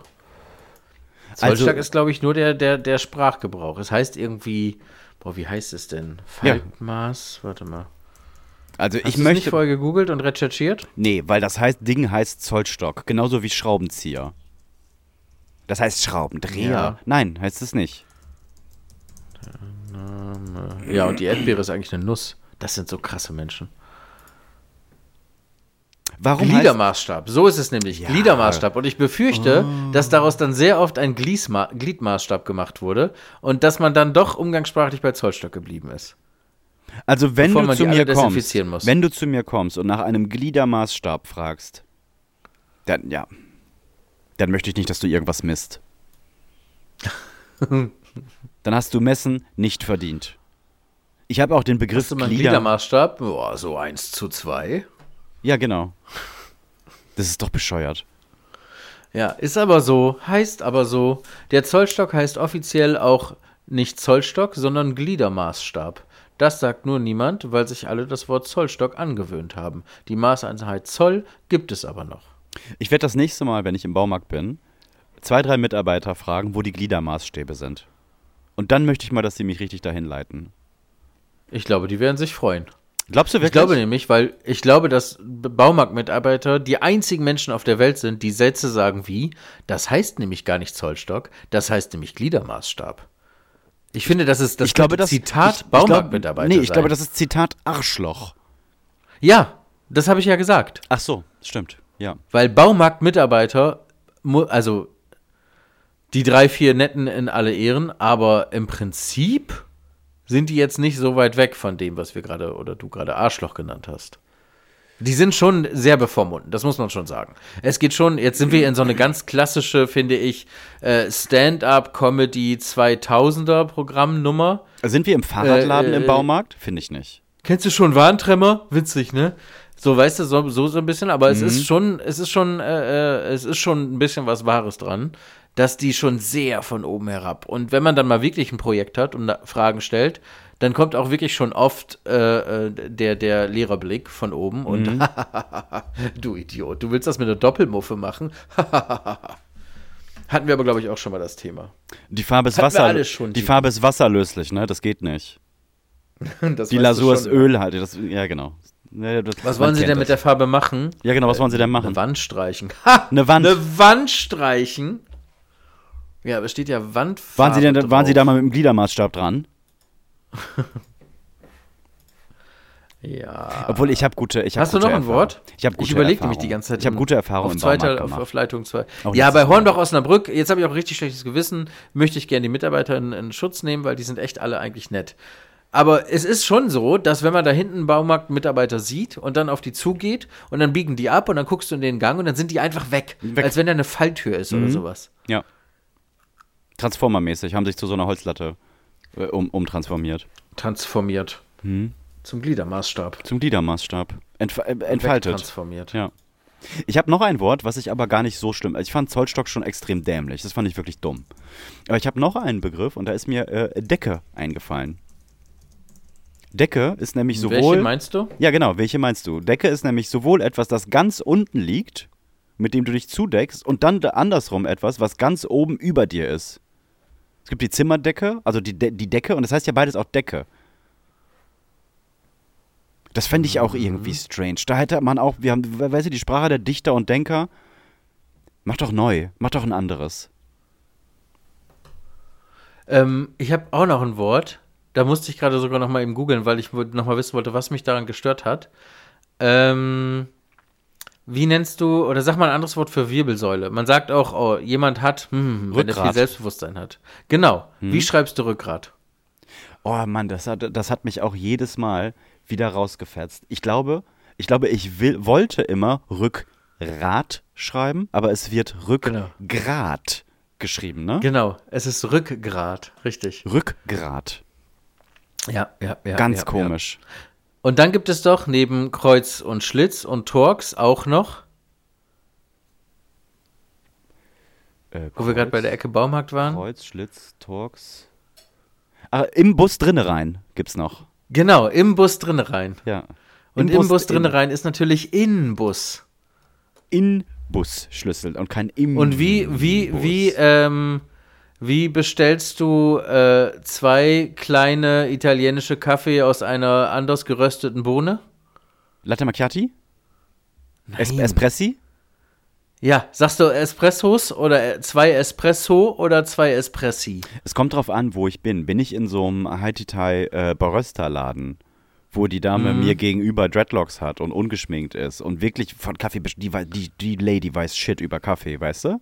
S4: Zollstock
S1: Also-
S4: ist, glaube ich, nur der, der, der Sprachgebrauch. Es heißt irgendwie, boah, wie heißt es denn?
S1: Ja.
S4: Faltmaß? Warte mal.
S1: Also
S4: Hast
S1: ich
S4: es nicht
S1: möchte
S4: vorher gegoogelt und recherchiert?
S1: Nee, weil das heißt, Ding heißt Zollstock, genauso wie Schraubenzieher. Das heißt Schraubendreher.
S4: Ja.
S1: Nein, heißt es nicht.
S4: Ja, und die Erdbeere ist eigentlich eine Nuss. Das sind so krasse Menschen.
S1: Warum
S4: Gliedermaßstab, so ist es nämlich. Gliedermaßstab. Und ich befürchte, dass daraus dann sehr oft ein Gliedmaßstab gemacht wurde und dass man dann doch umgangssprachlich bei Zollstock geblieben ist.
S1: Also wenn
S4: bevor
S1: du zu mir kommst,
S4: muss?
S1: wenn du zu mir kommst und nach einem Gliedermaßstab fragst, dann ja, dann möchte ich nicht, dass du irgendwas misst. [LAUGHS] dann hast du Messen nicht verdient. Ich habe auch den Begriff
S4: Hast du mal einen
S1: Glieder.
S4: Gliedermaßstab? Boah, so 1 zu 2.
S1: Ja, genau. Das ist doch bescheuert.
S4: Ja, ist aber so, heißt aber so. Der Zollstock heißt offiziell auch nicht Zollstock, sondern Gliedermaßstab. Das sagt nur niemand, weil sich alle das Wort Zollstock angewöhnt haben. Die Maßeinheit Zoll gibt es aber noch.
S1: Ich werde das nächste Mal, wenn ich im Baumarkt bin, zwei, drei Mitarbeiter fragen, wo die Gliedermaßstäbe sind. Und dann möchte ich mal, dass sie mich richtig dahin leiten.
S4: Ich glaube, die werden sich freuen.
S1: Glaubst du wirklich?
S4: Ich glaube nämlich, weil ich glaube, dass Baumarktmitarbeiter die einzigen Menschen auf der Welt sind, die Sätze sagen wie, das heißt nämlich gar nicht Zollstock, das heißt nämlich Gliedermaßstab. Ich finde, das ist das
S1: ich glaube, das
S4: Zitat
S1: ich, ich
S4: Baumarktmitarbeiter
S1: Glaub, nee, ich
S4: sein.
S1: glaube, das ist Zitat Arschloch.
S4: Ja, das habe ich ja gesagt.
S1: Ach so, stimmt. Ja.
S4: Weil Baumarktmitarbeiter, also die drei, vier Netten in alle Ehren, aber im Prinzip sind die jetzt nicht so weit weg von dem, was wir gerade oder du gerade Arschloch genannt hast. Die sind schon sehr bevormunden, das muss man schon sagen. Es geht schon, jetzt sind wir in so eine ganz klassische, finde ich, äh, Stand-up-Comedy 2000er Programmnummer.
S1: Sind wir im Fahrradladen
S4: Äh, äh,
S1: im Baumarkt? Finde ich nicht.
S4: Kennst du schon Warntremmer? Witzig, ne? So, weißt du, so, so, so ein bisschen, aber es
S1: Mhm.
S4: ist schon, es ist schon, äh, äh, es ist schon ein bisschen was Wahres dran, dass die schon sehr von oben herab. Und wenn man dann mal wirklich ein Projekt hat und Fragen stellt, dann kommt auch wirklich schon oft äh, äh, der, der Lehrerblick von oben und
S1: Mhm. [LAUGHS]
S4: du Idiot, du willst das mit einer Doppelmuffe machen? [LAUGHS] Hatten wir aber, glaube ich, auch schon mal das Thema.
S1: Die Farbe ist Wasser. die. Farbe ist wasserlöslich, ne? Das geht nicht. [LAUGHS]
S4: Das
S1: Die Lasur ist. Öl halt. Das, ja, genau. Das-
S4: Was wollen Sie denn mit der
S1: das.
S4: Farbe machen?
S1: Ja, genau, was wollen Sie denn machen?
S4: Eine Wand streichen. Ha!
S1: Eine Wand.
S4: Eine Wand streichen? Ja, aber es steht ja Wandfarbe
S1: Waren Sie denn,
S4: drauf.
S1: waren Sie da mal mit dem Gliedermaßstab dran? [LAUGHS]
S4: Ja.
S1: Obwohl ich habe gute, ich habe
S4: Hast du
S1: gute
S4: noch ein
S1: Erfahrung.
S4: Wort?
S1: Ich habe gute
S4: Ich überlege nämlich die ganze Zeit.
S1: Ich habe gute Erfahrungen
S4: auf
S1: Baumarkt
S4: auf, auf Leitung 2.
S1: Auch
S4: ja, bei. Hornbach Osnabrück, jetzt habe ich auch ein richtig schlechtes Gewissen, möchte ich gerne die Mitarbeiter in, in Schutz nehmen, weil die sind echt alle eigentlich nett. Aber es ist schon so, dass wenn man da hinten einen Baumarktmitarbeiter sieht und dann auf die zugeht und dann biegen die ab und dann guckst du in den Gang und dann sind die einfach weg.
S1: Weg. Mhm.
S4: Als wenn da eine Falltür ist oder sowas.
S1: Ja. Transformermäßig haben sich zu so einer Holzlatte um, umtransformiert.
S4: Transformiert.
S1: Hm.
S4: Zum Gliedermaßstab.
S1: Zum Gliedermaßstab. Entf äh, entfaltet.
S4: Transformiert.
S1: Ja. Ich habe noch ein Wort, was ich aber gar nicht so schlimm. Ich fand Zollstock schon extrem dämlich. Das fand ich wirklich dumm. Aber ich habe noch einen Begriff und da ist mir äh, Decke eingefallen. Decke ist nämlich sowohl.
S4: Welche meinst du?
S1: Ja, genau, welche meinst du? Decke ist nämlich sowohl etwas, das ganz unten liegt, mit dem du dich zudeckst, und dann da andersrum etwas, was ganz oben über dir ist. Es gibt die Zimmerdecke, also die, De die Decke, und das heißt ja beides auch Decke. Das fände ich auch irgendwie strange. Da hätte man auch, wir haben, we- weißt du, die Sprache der Dichter und Denker. Mach doch neu, mach doch ein anderes.
S4: Ähm, ich habe auch noch ein Wort. Da musste ich gerade sogar noch mal eben googeln, weil ich noch mal wissen wollte, was mich daran gestört hat. Ähm, wie nennst du, oder sag mal ein anderes Wort für Wirbelsäule. Man sagt auch, oh, jemand hat, hm, wenn er viel. Selbstbewusstsein hat. Genau. Wie schreibst du Rückgrat?
S1: Oh Mann, das hat, das hat mich auch jedes Mal wieder rausgefetzt. Ich glaube, ich glaube, ich will, wollte immer Rückgrat schreiben, aber es wird
S4: Genau.
S1: Rückgrat geschrieben, ne?
S4: Genau, es ist Rückgrat, richtig.
S1: Rückgrat.
S4: Ja, ja, ja.
S1: Ganz
S4: ja,
S1: komisch.
S4: Ja. Und dann gibt es doch neben Kreuz und Schlitz und Torx auch noch,
S1: Äh,
S4: wo wir gerade bei der Ecke Baumarkt waren.
S1: Kreuz, Schlitz, Torx. Ah, im Bus drinne rein gibt's noch.
S4: Genau, im Bus drinne rein.
S1: Ja.
S4: Und im Bus, drinne rein ist natürlich Innenbus.
S1: In Busschlüssel und kein im
S4: Und wie, wie,
S1: Bus.
S4: wie, ähm, wie bestellst du äh, zwei kleine italienische Kaffee aus einer anders gerösteten Bohne?
S1: Latte Macchiati? Es. Espressi?
S4: Ja, sagst du Espressos oder äh, zwei Espresso oder zwei Espressi?
S1: Es kommt drauf an, wo ich bin. Bin ich in so einem Haititai äh, Barista-Laden, wo die Dame
S4: Mhm.
S1: mir gegenüber Dreadlocks hat und ungeschminkt ist und wirklich von Kaffee, die, die, die Lady weiß Shit über Kaffee, weißt du?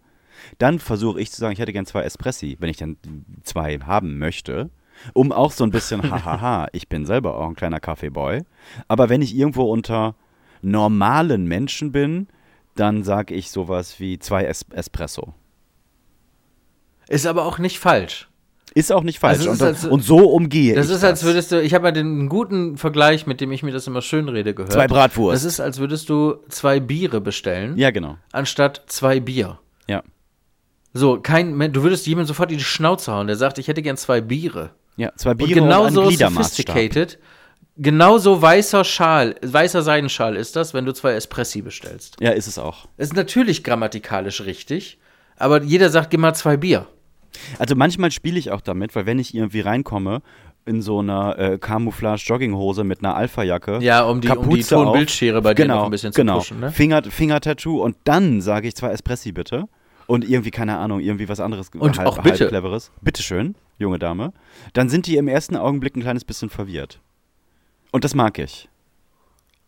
S1: Dann versuche ich zu sagen, ich hätte gern zwei Espressi, wenn ich dann zwei haben möchte. Um auch so ein bisschen, [LAUGHS] hahaha, ich bin selber auch ein kleiner Kaffeeboy. Aber wenn ich irgendwo unter normalen Menschen bin, dann sage ich sowas wie zwei es Espresso.
S4: Ist aber auch nicht falsch.
S1: Ist auch nicht falsch.
S4: Also
S1: und,
S4: ist als-
S1: und so umgehe
S4: Das
S1: ich
S4: ist, als würdest du, ich habe mal den einen guten Vergleich, mit dem ich mir das immer schön rede, gehört.
S1: Zwei Bratwurst.
S4: Das ist, als würdest du zwei Biere bestellen,
S1: Ja, genau.
S4: anstatt zwei Bier. So, kein, du würdest jemandem sofort in die Schnauze hauen, der sagt, ich hätte gern zwei Biere.
S1: Ja, zwei
S4: Und
S1: Biere und,
S4: genauso
S1: Gliedermaßstab.
S4: sophisticated, genauso weißer Schal, weißer Seidenschal ist das, wenn du zwei Espressi bestellst.
S1: Ja, ist es auch.
S4: Ist natürlich grammatikalisch richtig, aber jeder sagt, gib mal zwei Bier.
S1: Also manchmal spiele ich auch damit, weil wenn ich irgendwie reinkomme in so einer äh, Camouflage-Jogginghose mit einer Alpha-Jacke.
S4: Ja, um die- um die
S1: Kapuze
S4: Tonbildschere bei dir
S1: genau,
S4: noch ein bisschen zu
S1: genau.
S4: pushen, ne?
S1: Finger, Finger-Tattoo und dann sage ich zwei Espressi bitte. Und irgendwie, keine Ahnung, irgendwie was anderes.
S4: Und auch bitte.
S1: cleveres. Bitteschön, junge Dame. Dann sind die im ersten Augenblick ein kleines bisschen verwirrt. Und das mag ich.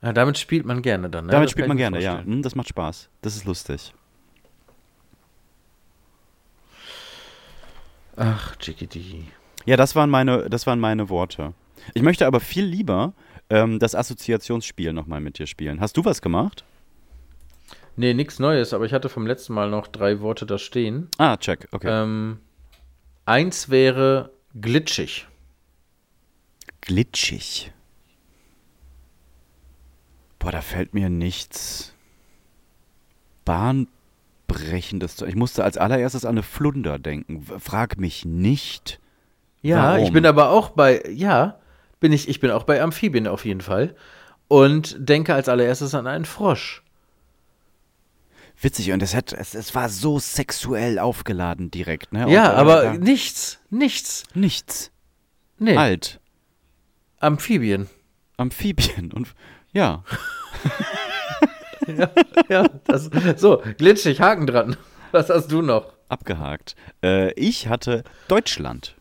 S4: Ja, damit spielt man gerne dann, ne?
S1: Damit
S4: Das
S1: spielt man gerne, ja.
S4: vorstellen.
S1: Hm, Das macht Spaß. Das ist lustig.
S4: Ach, Chickadee.
S1: Ja, das waren meine, das waren meine Worte. Ich möchte aber viel lieber ähm, das Assoziationsspiel nochmal mit dir spielen. Hast du was gemacht?
S4: Nee, nichts Neues, aber ich hatte vom letzten Mal noch drei Worte da stehen.
S1: Ah, check, okay.
S4: Ähm, eins wäre glitschig.
S1: Glitschig. Boah, da fällt mir nichts bahnbrechendes. Ich musste als allererstes an eine Flunder denken. Frag mich nicht.
S4: Ja,
S1: Warum?
S4: ich bin aber auch bei, ja, bin ich, ich bin auch bei Amphibien auf jeden Fall. Und denke als allererstes an einen Frosch.
S1: Witzig, und es, hat, es, es war so sexuell aufgeladen direkt, ne? Und,
S4: ja,
S1: äh,
S4: aber
S1: da-
S4: nichts, nichts.
S1: nichts.
S4: Nee,
S1: Alt.
S4: Amphibien.
S1: Amphibien. Und ja. [LAUGHS]
S4: Ja, das, so, glitschig, Haken dran. Was hast du noch?
S1: Abgehakt. Äh, ich hatte Deutschland.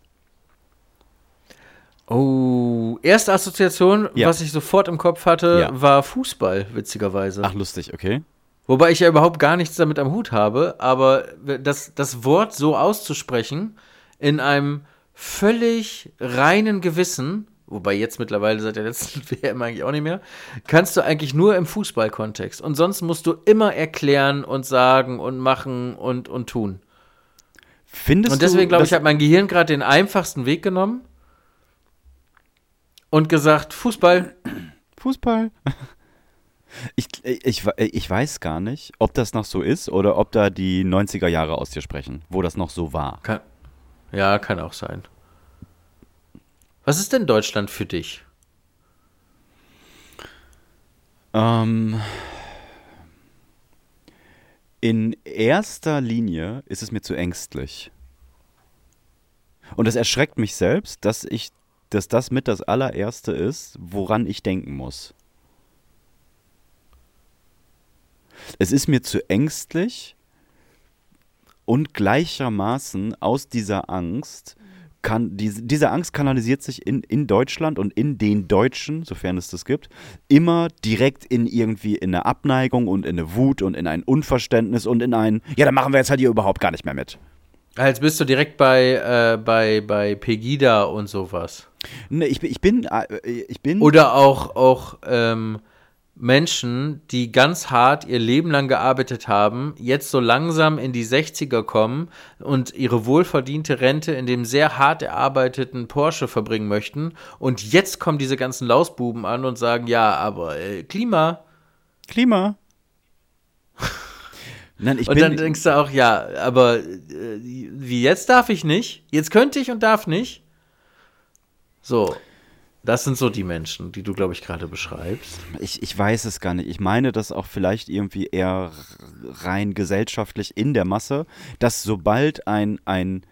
S4: Oh, erste Assoziation,
S1: Ja.
S4: was ich sofort im Kopf hatte,
S1: Ja.
S4: war Fußball, witzigerweise.
S1: Ach, lustig, okay.
S4: Wobei ich ja überhaupt gar nichts damit am Hut habe, aber das, das Wort so auszusprechen, in einem völlig reinen Gewissen, wobei jetzt mittlerweile seit der letzten [LAUGHS] WM eigentlich auch nicht mehr, kannst du eigentlich nur im Fußballkontext. Und sonst musst du immer erklären und sagen und machen und, und tun.
S1: Findest
S4: Und deswegen
S1: du,
S4: glaube ich, hat mein Gehirn gerade den einfachsten Weg genommen und gesagt, Fußball,
S1: Fußball. Ich, ich, ich weiß gar nicht, ob das noch so ist oder ob da die 90er Jahre aus dir sprechen, wo das noch so war.
S4: kann, ja, kann auch sein. Was ist denn Deutschland für dich?
S1: Ähm, in erster Linie ist es mir zu ängstlich. Und es erschreckt mich selbst, dass ich, dass das mit das allererste ist, woran ich denken muss. Es ist mir zu ängstlich und gleichermaßen aus dieser Angst kann, diese, diese Angst kanalisiert sich in, in Deutschland und in den Deutschen, sofern es das gibt, immer direkt in irgendwie in eine Abneigung und in eine Wut und in ein Unverständnis und in ein, ja, dann machen wir jetzt halt hier überhaupt gar nicht mehr mit.
S4: Als bist du direkt bei, äh, bei, bei Pegida und sowas.
S1: Ne, ich, bin- ich bin, äh, ich bin,
S4: Oder auch, auch ähm, Menschen, die ganz hart ihr Leben lang gearbeitet haben, jetzt so langsam in die 60er kommen und ihre wohlverdiente Rente in dem sehr hart erarbeiteten Porsche verbringen möchten. Und jetzt kommen diese ganzen Lausbuben an und sagen, ja, aber äh, Klima.
S1: Klima. [LAUGHS] Nein, ich
S4: Und
S1: bin,
S4: dann denkst du auch, ja, aber äh, wie jetzt darf ich nicht, jetzt könnte ich und darf nicht. So, das sind so die Menschen, die du, glaube ich, gerade beschreibst.
S1: Ich, ich weiß es gar nicht. Ich meine das auch vielleicht irgendwie eher rein gesellschaftlich in der Masse, dass sobald ein, ein,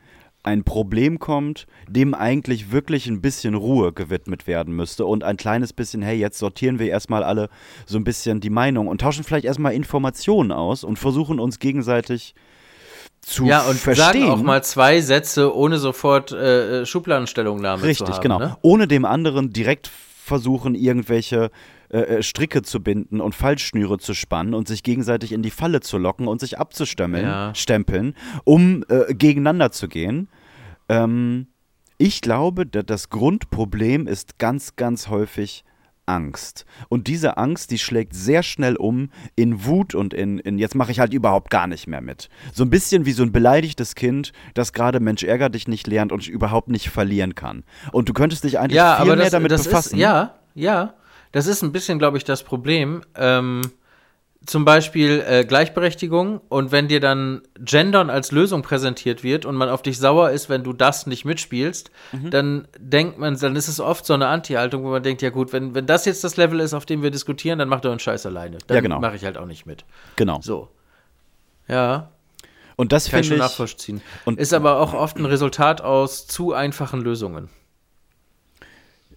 S1: ein Problem kommt, dem eigentlich wirklich ein bisschen Ruhe gewidmet werden müsste und ein kleines bisschen, hey, jetzt sortieren wir erstmal alle so ein bisschen die Meinung und tauschen vielleicht erstmal Informationen aus und versuchen uns gegenseitig zu
S4: Ja, und
S1: verstehen.
S4: sagen auch mal zwei Sätze, ohne sofort äh, Schubladenstellungnahme
S1: Richtig,
S4: zu haben.
S1: genau.
S4: Ne?
S1: Ohne dem anderen direkt versuchen, irgendwelche äh, äh, Stricke zu binden und Fallschnüre zu spannen und sich gegenseitig in die Falle zu locken und sich abzustempeln,
S4: Ja.
S1: stempeln, um äh, gegeneinander zu gehen. Ähm, ich glaube, da- das Grundproblem ist ganz, ganz häufig Angst. Und diese Angst, die schlägt sehr schnell um in Wut und in, in jetzt mache ich halt überhaupt gar nicht mehr mit. So ein bisschen wie so ein beleidigtes Kind, das gerade Mensch ärger dich nicht lernt und überhaupt nicht verlieren kann. Und du könntest dich eigentlich
S4: Ja,
S1: viel
S4: aber
S1: mehr
S4: das,
S1: damit
S4: das
S1: befassen.
S4: ist, ja, ja, das ist ein bisschen, glaube ich, das Problem. Ähm, zum Beispiel äh, Gleichberechtigung und wenn dir dann Gendern als Lösung präsentiert wird und man auf dich sauer ist, wenn du das nicht mitspielst,
S1: Mhm.
S4: dann denkt man, dann ist es oft so eine Anti-Haltung, wo man denkt, ja gut, wenn, wenn das jetzt das Level ist, auf dem wir diskutieren, dann macht er einen Scheiß alleine. Dann
S1: Ja, genau.
S4: mache ich halt auch nicht mit.
S1: Genau.
S4: So. Ja,
S1: Und das
S4: kann ich schon nachvollziehen.
S1: und-
S4: ist aber auch oft ein Resultat aus zu einfachen Lösungen.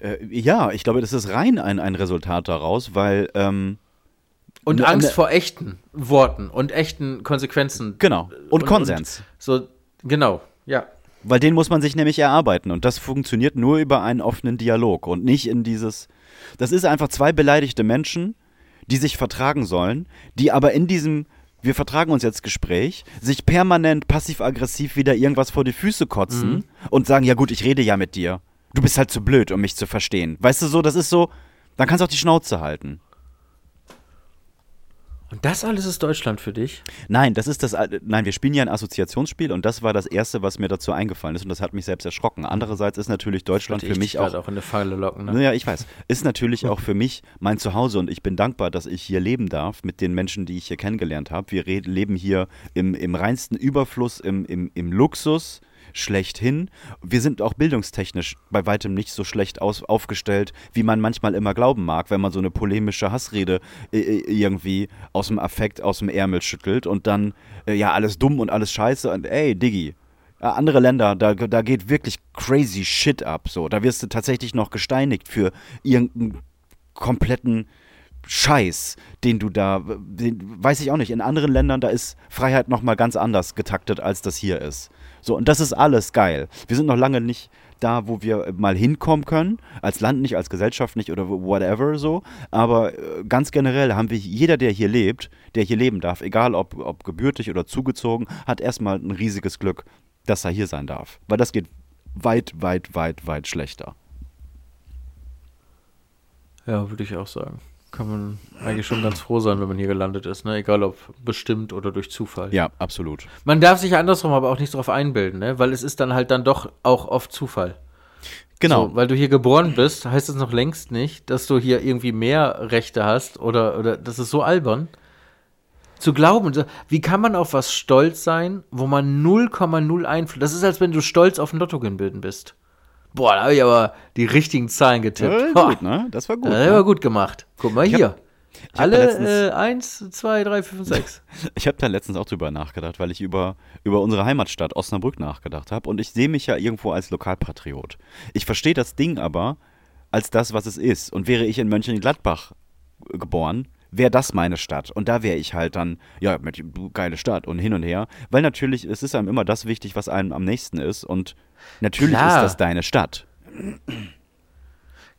S1: Äh, ja, ich glaube, das ist rein ein, ein Resultat daraus, weil. Ähm,
S4: Und
S1: Ne-
S4: Angst vor echten Worten und echten Konsequenzen.
S1: genau. Und,
S4: Und-
S1: Konsens.
S4: So, genau, ja.
S1: Weil den muss man sich nämlich erarbeiten. Und das funktioniert nur über einen offenen Dialog und nicht in dieses. Das ist einfach zwei beleidigte Menschen, die sich vertragen sollen, die aber in diesem. Wir vertragen uns jetzt Gespräch, sich permanent passiv-aggressiv wieder irgendwas vor die Füße kotzen und sagen: Ja, gut, ich rede ja mit dir. Du bist halt zu blöd, um mich zu verstehen. Weißt du so, das ist so. Dann kannst du auch die Schnauze halten.
S4: Und das alles ist Deutschland für dich?
S1: Nein, das ist das. Nein, wir spielen ja ein Assoziationsspiel und das war das erste, was mir dazu eingefallen ist und das hat mich selbst erschrocken. Andererseits ist natürlich Deutschland für mich auch.
S4: auch in eine Falle locken. Ne?
S1: Naja, ich weiß. Ist natürlich [LAUGHS] auch für mich mein Zuhause und ich bin dankbar, dass ich hier leben darf mit den Menschen, die ich hier kennengelernt habe. Wir leben hier im, im reinsten Überfluss, im, im, im Luxus schlechthin. Wir sind auch bildungstechnisch bei weitem nicht so schlecht aus, aufgestellt, wie man manchmal immer glauben mag, wenn man so eine polemische Hassrede äh, äh irgendwie aus dem Affekt, aus dem Ärmel schüttelt und dann, äh, ja, alles dumm und alles scheiße und ey, Diggi, andere Länder, da, da geht wirklich crazy shit ab. So, da wirst du tatsächlich noch gesteinigt für irgendeinen kompletten Scheiß, den du da, den, weiß ich auch nicht. In anderen Ländern, da ist Freiheit nochmal ganz anders getaktet, als das hier ist. So, und das ist alles geil. Wir sind noch lange nicht da, wo wir mal hinkommen können, als Land nicht, als Gesellschaft nicht oder whatever so. Aber äh, ganz generell haben wir, jeder, der hier lebt, der hier leben darf, egal ob, ob gebürtig oder zugezogen, hat erstmal ein riesiges Glück, dass er hier sein darf. Weil das geht weit, weit, weit, weit schlechter.
S4: Ja, würde ich auch sagen kann man eigentlich schon ganz froh sein, wenn man hier gelandet ist, ne? Egal ob bestimmt oder durch Zufall.
S1: Ja, absolut.
S4: Man darf sich andersrum aber auch nicht darauf einbilden, ne? Weil es ist dann halt dann doch auch oft Zufall.
S1: Genau.
S4: So, weil du hier geboren bist, heißt es noch längst nicht, dass du hier irgendwie mehr Rechte hast oder, oder das ist so albern. Zu glauben, wie kann man auf was stolz sein, wo man 0,0 Einfluss. Das ist, als wenn du stolz auf ein Lottogewinn bist. Boah, da habe ich aber die richtigen Zahlen getippt.
S1: Ja, gut, ne? Das war gut.
S4: Das
S1: ne?
S4: war gut gemacht. Guck mal ich hier. Hab, Alle äh, 1, 2, 3, 4, 5, 6.
S1: ich habe da letztens auch drüber nachgedacht, weil ich über, über unsere Heimatstadt Osnabrück nachgedacht habe. Und ich sehe mich ja irgendwo als Lokalpatriot. Ich verstehe das Ding aber als das, was es ist. Und wäre ich in Mönchengladbach geboren, wäre das meine Stadt. Und da wäre ich halt dann, ja, geile Stadt und hin und her. Weil natürlich, es ist einem immer das wichtig, was einem am nächsten ist. Und natürlich Klar. ist das deine Stadt.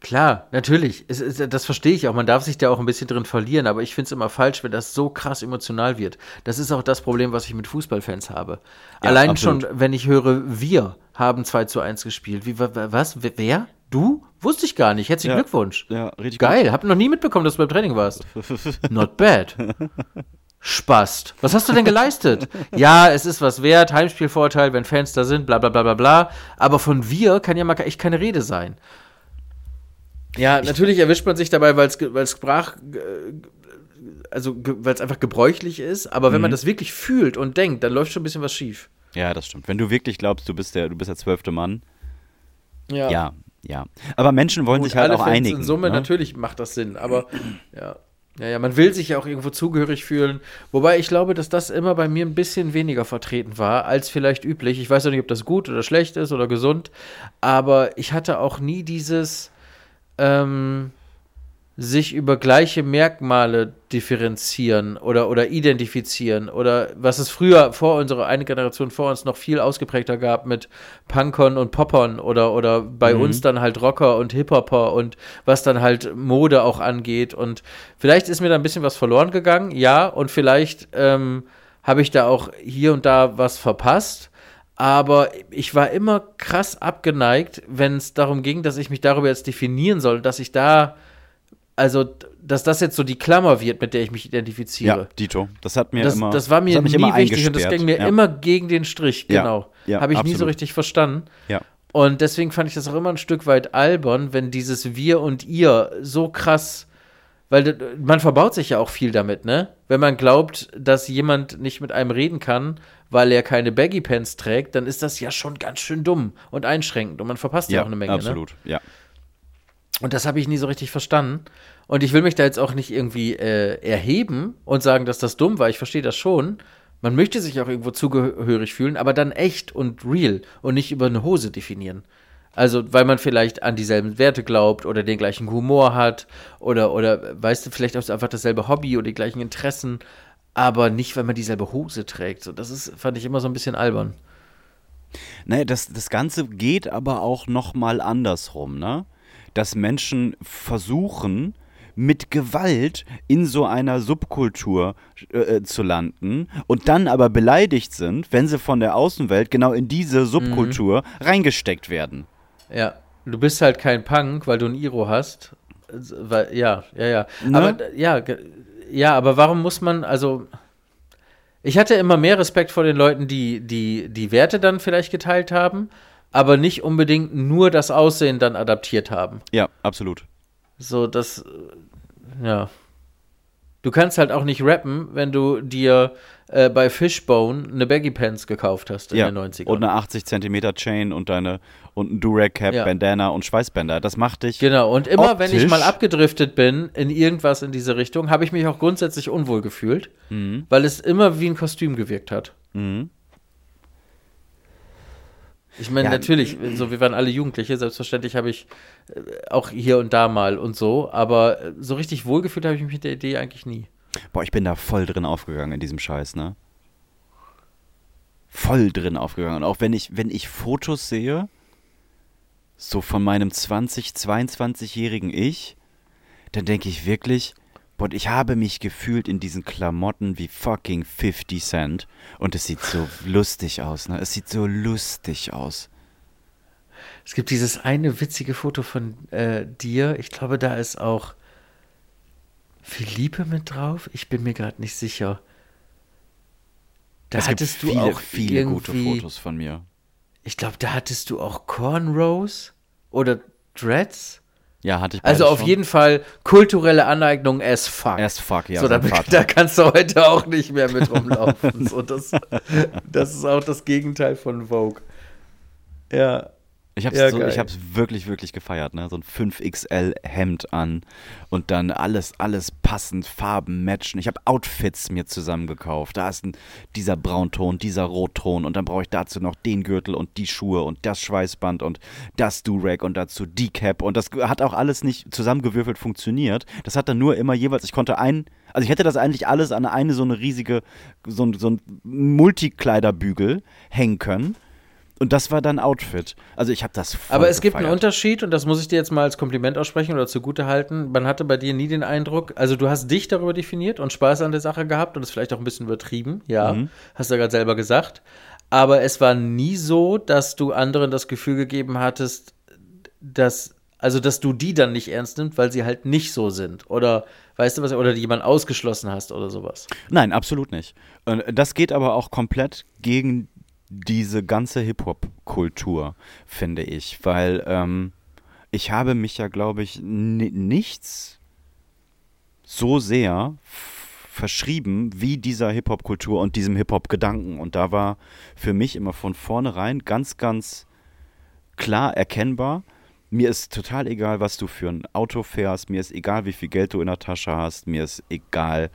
S4: Klar, natürlich. Es, es, das verstehe ich auch. Man darf sich da auch ein bisschen drin verlieren, aber ich finde es immer falsch, wenn das so krass emotional wird. Das ist auch das Problem, was ich mit Fußballfans habe. Ja, Allein absolut. schon, wenn ich höre, wir haben 2 zu 1 gespielt. Wie, was? Wer? Du? Wusste ich gar nicht. Herzlichen ja, Glückwunsch.
S1: Ja, richtig
S4: Geil. Gut. Hab noch nie mitbekommen, dass du beim Training warst. Not bad. Spast. Was hast du denn geleistet? ja, es ist was wert, Heimspielvorteil, wenn Fans da sind, bla bla bla bla bla. Aber von wir kann ja mal echt keine Rede sein. Ja, ich natürlich erwischt man sich dabei, weil es Sprach, also weil es einfach gebräuchlich ist. Aber wenn mhm. man das wirklich fühlt und denkt, dann läuft schon ein bisschen was schief.
S1: Ja, das stimmt. Wenn du wirklich glaubst, du bist der, du bist der zwölfte Mann.
S4: Ja.
S1: Ja, ja. Aber Menschen wollen Gut, sich halt auch Fans einigen.
S4: In Summe ne? natürlich macht das Sinn, aber ja. Ja, ja, man will sich ja auch irgendwo zugehörig fühlen. Wobei ich glaube, dass das immer bei mir ein bisschen weniger vertreten war als vielleicht üblich. Ich weiß auch nicht, ob das gut oder schlecht ist oder gesund, aber ich hatte auch nie dieses, ähm, sich über gleiche Merkmale differenzieren oder, oder identifizieren oder was es früher vor unserer, eine Generation vor uns noch viel ausgeprägter gab mit Punkern und Poppern oder, oder bei mhm. uns dann halt Rocker und Hip-Hopper und was dann halt Mode auch angeht und vielleicht ist mir da ein bisschen was verloren gegangen, ja, und vielleicht ähm, habe ich da auch hier und da was verpasst, aber ich war immer krass abgeneigt, wenn es darum ging, dass ich mich darüber jetzt definieren soll, dass ich da also, dass das jetzt so die Klammer wird, mit der ich mich identifiziere.
S1: Ja, Dito. Das hat mir
S4: das,
S1: immer.
S4: Das war mir nie wichtig und das ging mir ja. immer gegen den Strich, genau. Ja, ja Habe ich absolut. nie so richtig verstanden.
S1: Ja.
S4: Und deswegen fand ich das auch immer ein Stück weit albern, wenn dieses Wir und Ihr so krass, weil man verbaut sich ja auch viel damit, ne? Wenn man glaubt, dass jemand nicht mit einem reden kann, weil er keine Baggy Pants trägt, dann ist das ja schon ganz schön dumm und einschränkend und man verpasst ja, auch eine Menge,
S1: absolut.
S4: ne?
S1: Ja.
S4: Und das habe ich nie so richtig verstanden. Und ich will mich da jetzt auch nicht irgendwie äh, erheben und sagen, dass das dumm war. Ich verstehe das schon. Man möchte sich auch irgendwo zugehörig fühlen, aber dann echt und real und nicht über eine Hose definieren. Also, weil man vielleicht an dieselben Werte glaubt oder den gleichen Humor hat oder, oder weißt du, vielleicht auch einfach dasselbe Hobby oder die gleichen Interessen, aber nicht, weil man dieselbe Hose trägt. So, das ist, fand ich immer so ein bisschen albern.
S1: Naja, das, das Ganze geht aber auch noch mal andersrum, ne? Dass Menschen versuchen, mit Gewalt in so einer Subkultur äh, äh, zu landen und dann aber beleidigt sind, wenn sie von der Außenwelt genau in diese Subkultur mhm. reingesteckt werden.
S4: Ja, du bist halt kein Punk, weil du ein Iro hast. Ja, ja, ja. Ne? Aber ja, ja, aber warum muss man, also ich hatte immer mehr Respekt vor den Leuten, die die, die Werte dann vielleicht geteilt haben, aber nicht unbedingt nur das Aussehen dann adaptiert haben.
S1: Ja, absolut.
S4: So, das, äh, ja. Du kannst halt auch nicht rappen, wenn du dir äh, bei Fishbone eine Baggy Pants gekauft hast in
S1: ja.
S4: den 90ern.
S1: Und eine 80 Zentimeter Chain und deine und ein Durag Cap,
S4: Ja.
S1: Bandana und Schweißbänder. Das macht dich.
S4: Genau, und immer wenn ich
S1: optisch-
S4: mal abgedriftet bin in irgendwas in diese Richtung, habe ich mich auch grundsätzlich unwohl gefühlt, weil es immer wie ein Kostüm gewirkt hat.
S1: Mhm.
S4: Ich meine,
S1: Ja,
S4: natürlich, so wir waren alle Jugendliche, selbstverständlich habe ich äh, auch hier und da mal und so, aber äh, so richtig wohlgefühlt habe ich mich mit der Idee eigentlich nie.
S1: Boah, ich bin da voll drin aufgegangen in diesem Scheiß, ne? Voll drin aufgegangen. Und auch wenn ich, wenn ich Fotos sehe, so von meinem 20, 22-jährigen Ich, dann denke ich wirklich, boah, ich habe mich gefühlt in diesen Klamotten wie fucking 50 Cent. Und es sieht so lustig aus, ne? Es sieht so lustig aus.
S4: Es gibt dieses eine witzige Foto von äh, dir, ich glaube, da ist auch Philippe mit drauf, ich bin mir gerade nicht sicher. Da
S1: es gibt
S4: hattest du
S1: viele,
S4: auch
S1: viele gute Fotos von mir.
S4: Ich glaube, da hattest du auch Cornrows oder Dreads.
S1: Ja, hatte ich
S4: Also auf
S1: schon.
S4: jeden Fall kulturelle Aneignung as fuck.
S1: As fuck, ja,
S4: so, da,
S1: sein Vater.
S4: da kannst du heute auch nicht mehr mit rumlaufen. so, das, [LAUGHS] das ist auch das Gegenteil von Vogue. Ja.
S1: Ich hab's,
S4: Ja,
S1: so, ich hab's wirklich, wirklich gefeiert, ne? So ein 5XL-Hemd an und dann alles, alles passend, Farben matchen. Ich habe Outfits mir zusammengekauft. Da ist ein, dieser Braunton, dieser Rotton und dann brauche ich dazu noch den Gürtel und die Schuhe und das Schweißband und das Durag und dazu die Cap und das hat auch alles nicht zusammengewürfelt funktioniert. Das hat dann nur immer jeweils, ich konnte ein, also ich hätte das eigentlich alles an eine so eine riesige, so so ein Multikleiderbügel hängen können. Und das war dann Outfit. Also ich habe das voll
S4: Aber es gibt einen
S1: gefeiert.
S4: Unterschied und das muss ich dir jetzt mal als Kompliment aussprechen oder zugute halten. Man hatte bei dir nie den Eindruck, also du hast dich darüber definiert und Spaß an der Sache gehabt und es vielleicht auch ein bisschen übertrieben, ja,
S1: Mhm.
S4: hast du ja gerade selber gesagt. Aber es war nie so, dass du anderen das Gefühl gegeben hattest, dass, also dass du die dann nicht ernst nimmst, weil sie halt nicht so sind. Oder weißt du was, oder die jemand ausgeschlossen hast oder sowas.
S1: Nein, absolut nicht. Das geht aber auch komplett gegen diese ganze Hip-Hop-Kultur, finde ich. Weil ähm, ich habe mich ja, glaube ich, ni- nichts so sehr verschrieben wie dieser Hip-Hop-Kultur und diesem Hip-Hop-Gedanken. Und da war für mich immer von vornherein ganz, ganz klar erkennbar, mir ist total egal, was du für ein Auto fährst, mir ist egal, wie viel Geld du in der Tasche hast, mir ist egal,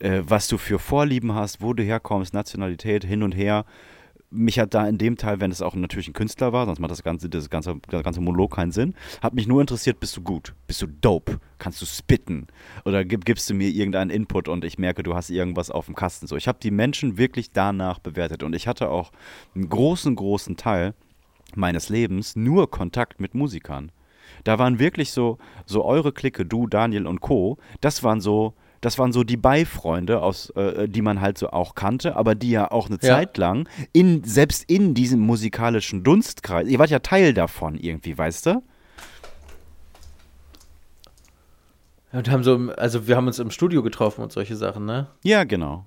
S1: äh, was du für Vorlieben hast, wo du herkommst, Nationalität, hin und her. Mich hat da in dem Teil, wenn es auch natürlich ein Künstler war, sonst macht das ganze, das ganze, das ganze Monolog keinen Sinn, hat mich nur interessiert, bist du gut? Bist du dope? Kannst du spitten? Oder gib, gibst du mir irgendeinen Input und ich merke, du hast irgendwas auf dem Kasten. So, ich habe die Menschen wirklich danach bewertet und ich hatte auch einen großen, großen Teil meines Lebens nur Kontakt mit Musikern. Da waren wirklich so, so eure Clique, du, Daniel und Co., das waren so, das waren so die Beifreunde, aus, äh, die man halt so auch kannte, aber die ja auch eine
S4: Ja.
S1: Zeit lang, in, selbst in diesem musikalischen Dunstkreis, ihr wart ja Teil davon irgendwie, weißt du?
S4: Und haben so, also wir haben uns im Studio getroffen und solche Sachen, ne?
S1: Ja, genau.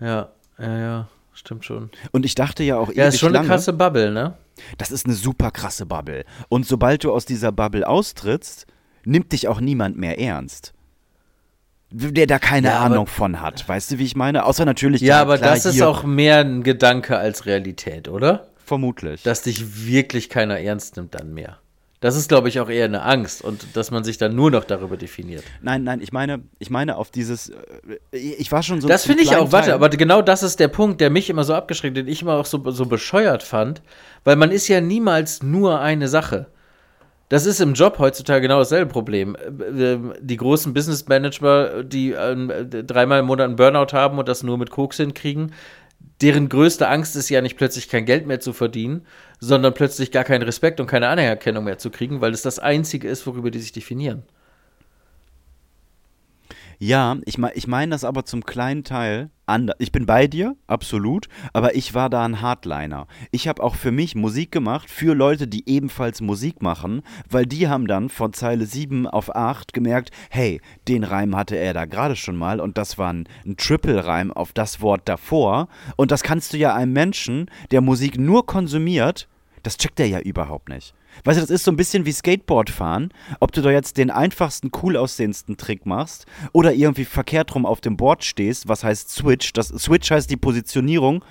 S4: Ja, ja, ja, stimmt schon.
S1: Und ich dachte ja auch
S4: Ja, ist schon eine
S1: lange,
S4: krasse Bubble, ne?
S1: das ist eine super krasse Bubble. Und sobald du aus dieser Bubble austrittst, nimmt dich auch niemand mehr ernst. Der da keine
S4: Ja,
S1: Ahnung von hat. Weißt du, wie ich meine? Außer natürlich.
S4: Ja, aber
S1: klar,
S4: das ist auch mehr ein Gedanke als Realität, oder?
S1: Vermutlich.
S4: Dass dich wirklich keiner ernst nimmt dann mehr. Das ist, glaube ich, auch eher eine Angst und dass man sich dann nur noch darüber definiert.
S1: nein, nein, ich meine, ich meine auf dieses. äh, Ich war schon so.
S4: Das finde ich auch, warte, aber genau das ist der Punkt, der mich immer so abgeschreckt, den ich immer auch so, so bescheuert fand, weil man ist ja niemals nur eine Sache. Das ist im Job heutzutage genau dasselbe Problem. Äh, äh, Die großen Business Manager, die ähm, äh, dreimal im Monat einen Burnout haben und das nur mit Koks hinkriegen, deren größte Angst ist ja nicht plötzlich kein Geld mehr zu verdienen, sondern plötzlich gar keinen Respekt und keine Anerkennung mehr zu kriegen, weil es das Einzige ist, worüber die sich definieren.
S1: Ja, ich, ich meine das aber zum kleinen Teil anders. Ich bin bei dir, absolut, aber ich war da ein Hardliner. Ich habe auch für mich Musik gemacht, für Leute, die ebenfalls Musik machen, weil die haben dann von Zeile 7 auf 8 gemerkt, hey, den Reim hatte er da gerade schon mal und das war ein, ein Triple-Reim auf das Wort davor. Und das kannst du ja einem Menschen, der Musik nur konsumiert, das checkt er ja überhaupt nicht. Weißt du, das ist so ein bisschen wie Skateboard fahren. Ob du da jetzt den einfachsten, cool aussehendsten Trick machst oder irgendwie verkehrt rum auf dem Board stehst, was heißt Switch. Das Switch heißt die Positionierung.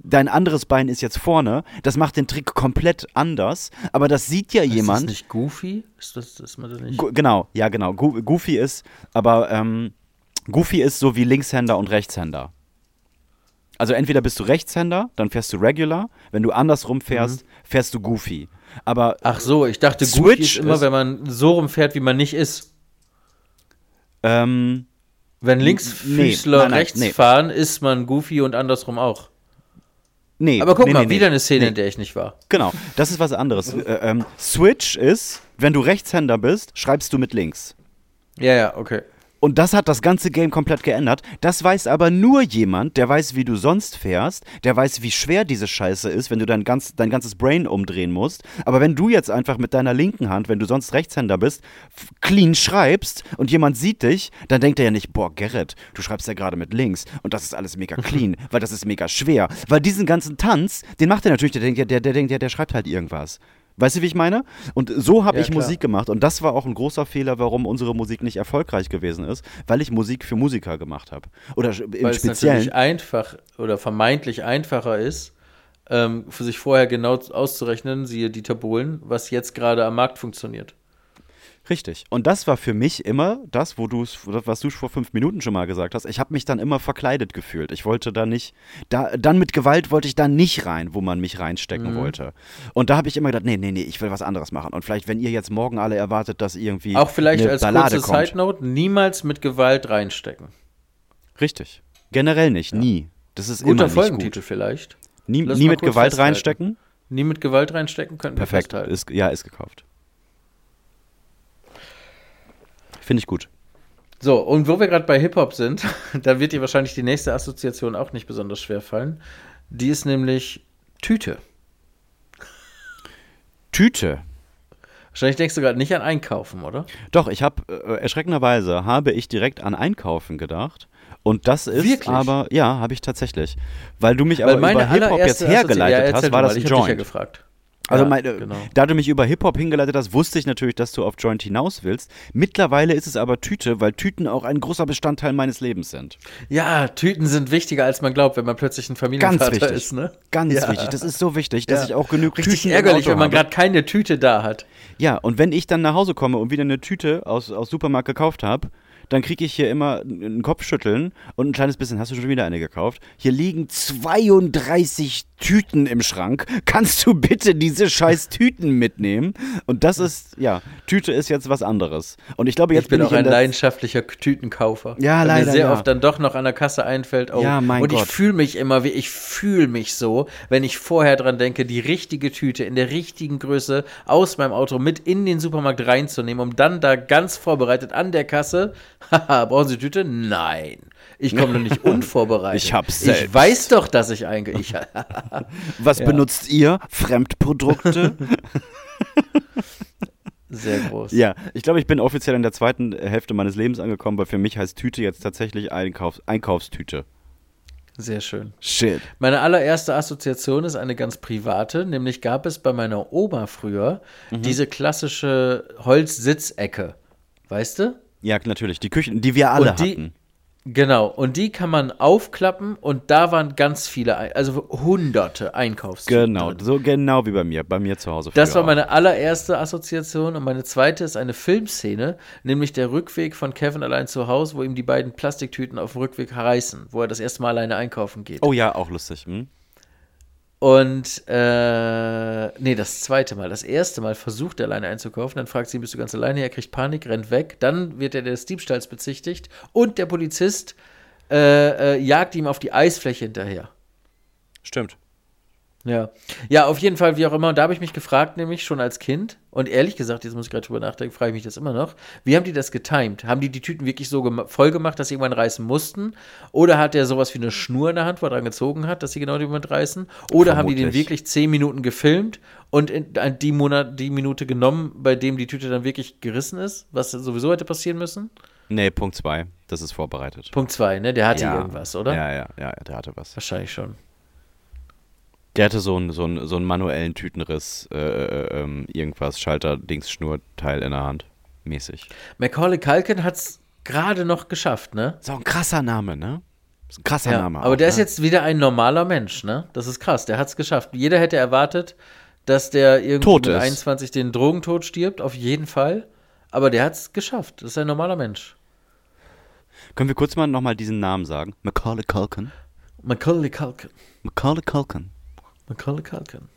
S1: Dein anderes Bein ist jetzt vorne. Das macht den Trick komplett anders. Aber das sieht ja jemand. Ist das
S4: nicht Goofy? Ist das, ist man das nicht?
S1: Go genau, ja, genau. Go Goofy ist, aber ähm, Goofy ist so wie Linkshänder und Rechtshänder. Also entweder bist du Rechtshänder, dann fährst du Regular. Wenn du andersrum fährst, mhm. Fährst du Goofy. Aber
S4: Ach so, ich dachte, Switch ist immer, ist, wenn man so rumfährt, wie man nicht ist.
S1: Ähm,
S4: wenn Linksfüßler nee, nein, nein, rechts nee. fahren, ist man Goofy und andersrum auch.
S1: Nee.
S4: Aber guck
S1: nee,
S4: mal, wieder eine Szene, in der ich nicht war.
S1: Genau, das ist was anderes. äh, ähm, Switch ist, wenn du Rechtshänder bist, schreibst du mit links.
S4: Ja, ja, okay.
S1: Und das hat das ganze Game komplett geändert. Das weiß aber nur jemand, der weiß, wie du sonst fährst, der weiß, wie schwer diese Scheiße ist, wenn du dein, ganz, dein ganzes Brain umdrehen musst. Aber wenn du jetzt einfach mit deiner linken Hand, wenn du sonst Rechtshänder bist, clean schreibst und jemand sieht dich, dann denkt er ja nicht, boah, Gerrit, du schreibst ja gerade mit links und das ist alles mega [LAUGHS] clean, weil das ist mega schwer. Weil diesen ganzen Tanz, den macht er natürlich, der denkt ja, der, der denkt ja, der schreibt halt irgendwas. Weißt du, wie ich meine? Und so habe ja, ich klar. Musik gemacht. Und das war auch ein großer Fehler, warum unsere Musik nicht erfolgreich gewesen ist, weil ich Musik für Musiker gemacht habe. Oder im weil Speziellen. es natürlich
S4: einfach oder vermeintlich einfacher ist, ähm, für sich vorher genau auszurechnen, siehe Dieter Bohlen, was jetzt gerade am Markt funktioniert.
S1: Richtig. Und das war für mich immer das, wo du was du vor fünf Minuten schon mal gesagt hast. Ich habe mich dann immer verkleidet gefühlt. Ich wollte da nicht, da, dann mit Gewalt wollte ich da nicht rein, wo man mich reinstecken mhm. wollte. Und da habe ich immer gedacht, nee, nee, nee, ich will was anderes machen. Und vielleicht, wenn ihr jetzt morgen alle erwartet, dass irgendwie.
S4: Auch vielleicht als Ballade kurze Side Note, niemals mit Gewalt reinstecken.
S1: Richtig. Generell nicht, ja. nie. Das ist
S4: Guter
S1: immer
S4: Folgentitel gut. vielleicht.
S1: Nie, nie mit Gewalt reinstecken?
S4: Nie mit Gewalt reinstecken können
S1: Perfekt. Ist, ja, ist gekauft. Finde ich gut.
S4: So, und wo wir gerade bei Hip-Hop sind, [LAUGHS] da wird dir wahrscheinlich die nächste Assoziation auch nicht besonders schwer fallen. Die ist nämlich Tüte.
S1: Tüte?
S4: Wahrscheinlich denkst du gerade nicht an Einkaufen, oder?
S1: Doch, ich habe, äh, erschreckenderweise, habe ich direkt an Einkaufen gedacht. Und das ist
S4: Wirklich?
S1: aber, ja, habe ich tatsächlich. Weil du mich Weil aber über Hip-Hop jetzt hergeleitet ja, hast, war das ein Joint.
S4: Ja gefragt.
S1: Also, ja, meine, genau. da du mich über Hip-Hop hingeleitet hast, wusste ich natürlich, dass du auf Joint hinaus willst. Mittlerweile ist es aber Tüte, weil Tüten auch ein großer Bestandteil meines Lebens sind.
S4: Ja, Tüten sind wichtiger, als man glaubt, wenn man plötzlich ein Familienvater
S1: Ganz wichtig.
S4: ist. Ne?
S1: Ganz ja. wichtig. Das ist so wichtig, dass ja. ich auch genug
S4: Richtig Tüten ärgerlich, wenn man gerade keine Tüte da hat.
S1: Ja, und wenn ich dann nach Hause komme und wieder eine Tüte aus, aus Supermarkt gekauft habe, dann kriege ich hier immer ein Kopfschütteln und ein kleines bisschen, hast du schon wieder eine gekauft? Hier liegen 32 Tüten im Schrank. Kannst du bitte diese scheiß Tüten mitnehmen? Und das ist, ja, Tüte ist jetzt was anderes. Und ich glaube, jetzt
S4: ich bin,
S1: bin
S4: auch ein leidenschaftlicher Tütenkaufer.
S1: Ja, leider.
S4: Mir sehr
S1: ja.
S4: oft dann doch noch an der Kasse einfällt. Oh,
S1: ja, mein
S4: und
S1: Gott.
S4: ich fühle mich immer wie, ich fühle mich so, wenn ich vorher dran denke, die richtige Tüte in der richtigen Größe aus meinem Auto mit in den Supermarkt reinzunehmen, um dann da ganz vorbereitet an der Kasse, [LAUGHS] haha, brauchen Sie Tüte? Nein. Ich komme doch nicht [LAUGHS] unvorbereitet.
S1: Ich hab's selbst.
S4: Ich weiß doch, dass ich einge... Ich, [LAUGHS]
S1: Was ja. benutzt ihr? Fremdprodukte? [LAUGHS]
S4: Sehr groß.
S1: Ja, ich glaube, ich bin offiziell in der zweiten Hälfte meines Lebens angekommen, weil für mich heißt Tüte jetzt tatsächlich Einkaufs Einkaufstüte.
S4: Sehr schön.
S1: Shit.
S4: Meine allererste Assoziation ist eine ganz private, nämlich gab es bei meiner Oma früher mhm. diese klassische Holzsitzecke. Weißt du?
S1: Ja, natürlich. Die Küchen, die wir alle die, hatten.
S4: Genau, und die kann man aufklappen und da waren ganz viele, also hunderte Einkaufstüten.
S1: Genau, so genau wie bei mir, bei mir zu Hause.
S4: Das war meine allererste Assoziation und meine zweite ist eine Filmszene, nämlich der Rückweg von Kevin allein zu Hause, wo ihm die beiden Plastiktüten auf dem Rückweg reißen, wo er das erste Mal alleine einkaufen geht.
S1: Oh ja, auch lustig. Hm?
S4: Und äh, nee, das zweite Mal. Das erste Mal versucht er alleine einzukaufen, dann fragt sie bist du ganz alleine? Er kriegt Panik, rennt weg. Dann wird er des Diebstahls bezichtigt und der Polizist äh, äh, jagt ihm auf die Eisfläche hinterher.
S1: Stimmt.
S4: Ja. Ja, auf jeden Fall, wie auch immer. Und da habe ich mich gefragt, nämlich schon als Kind. Und ehrlich gesagt, jetzt muss ich gerade drüber nachdenken, frage ich mich das immer noch. Wie haben die das getimed? Haben die die Tüten wirklich so voll gemacht, dass sie irgendwann reißen mussten? Oder hat der sowas wie eine Schnur in der Hand, wo er dran gezogen hat, dass sie genau den Moment reißen? Oder haben die den
S1: Vermutlich.
S4: wirklich zehn Minuten gefilmt und in, die, Monat, die Minute genommen, bei dem die Tüte dann wirklich gerissen ist? Was sowieso hätte passieren müssen?
S1: Nee, Punkt 2. Das ist vorbereitet.
S4: Punkt zwei, ne? Der hatte
S1: ja.
S4: irgendwas, oder?
S1: Ja, ja, ja, der hatte was.
S4: Wahrscheinlich schon.
S1: Der hatte so einen, so einen, so einen manuellen Tütenriss, äh, äh, ähm, irgendwas, Schalter, Dings, Schnurteil in der Hand. Mäßig.
S4: Macaulay Culkin hat es gerade noch geschafft, ne?
S1: So ein krasser Name, ne? Ist ein krasser
S4: Ja,
S1: Name.
S4: aber
S1: auch,
S4: der
S1: ne?
S4: ist jetzt wieder ein normaler Mensch, ne? Das ist krass, der hat es geschafft. Jeder hätte erwartet, dass der irgendwie
S1: Tot
S4: mit
S1: ist.
S4: 21 den Drogentod stirbt, auf jeden Fall. Aber der hat es geschafft. Das ist ein normaler Mensch.
S1: Können wir kurz mal nochmal diesen Namen sagen? Macaulay Culkin.
S4: Macaulay Culkin.
S1: Macaulay Culkin.
S4: Macaulay Culkin.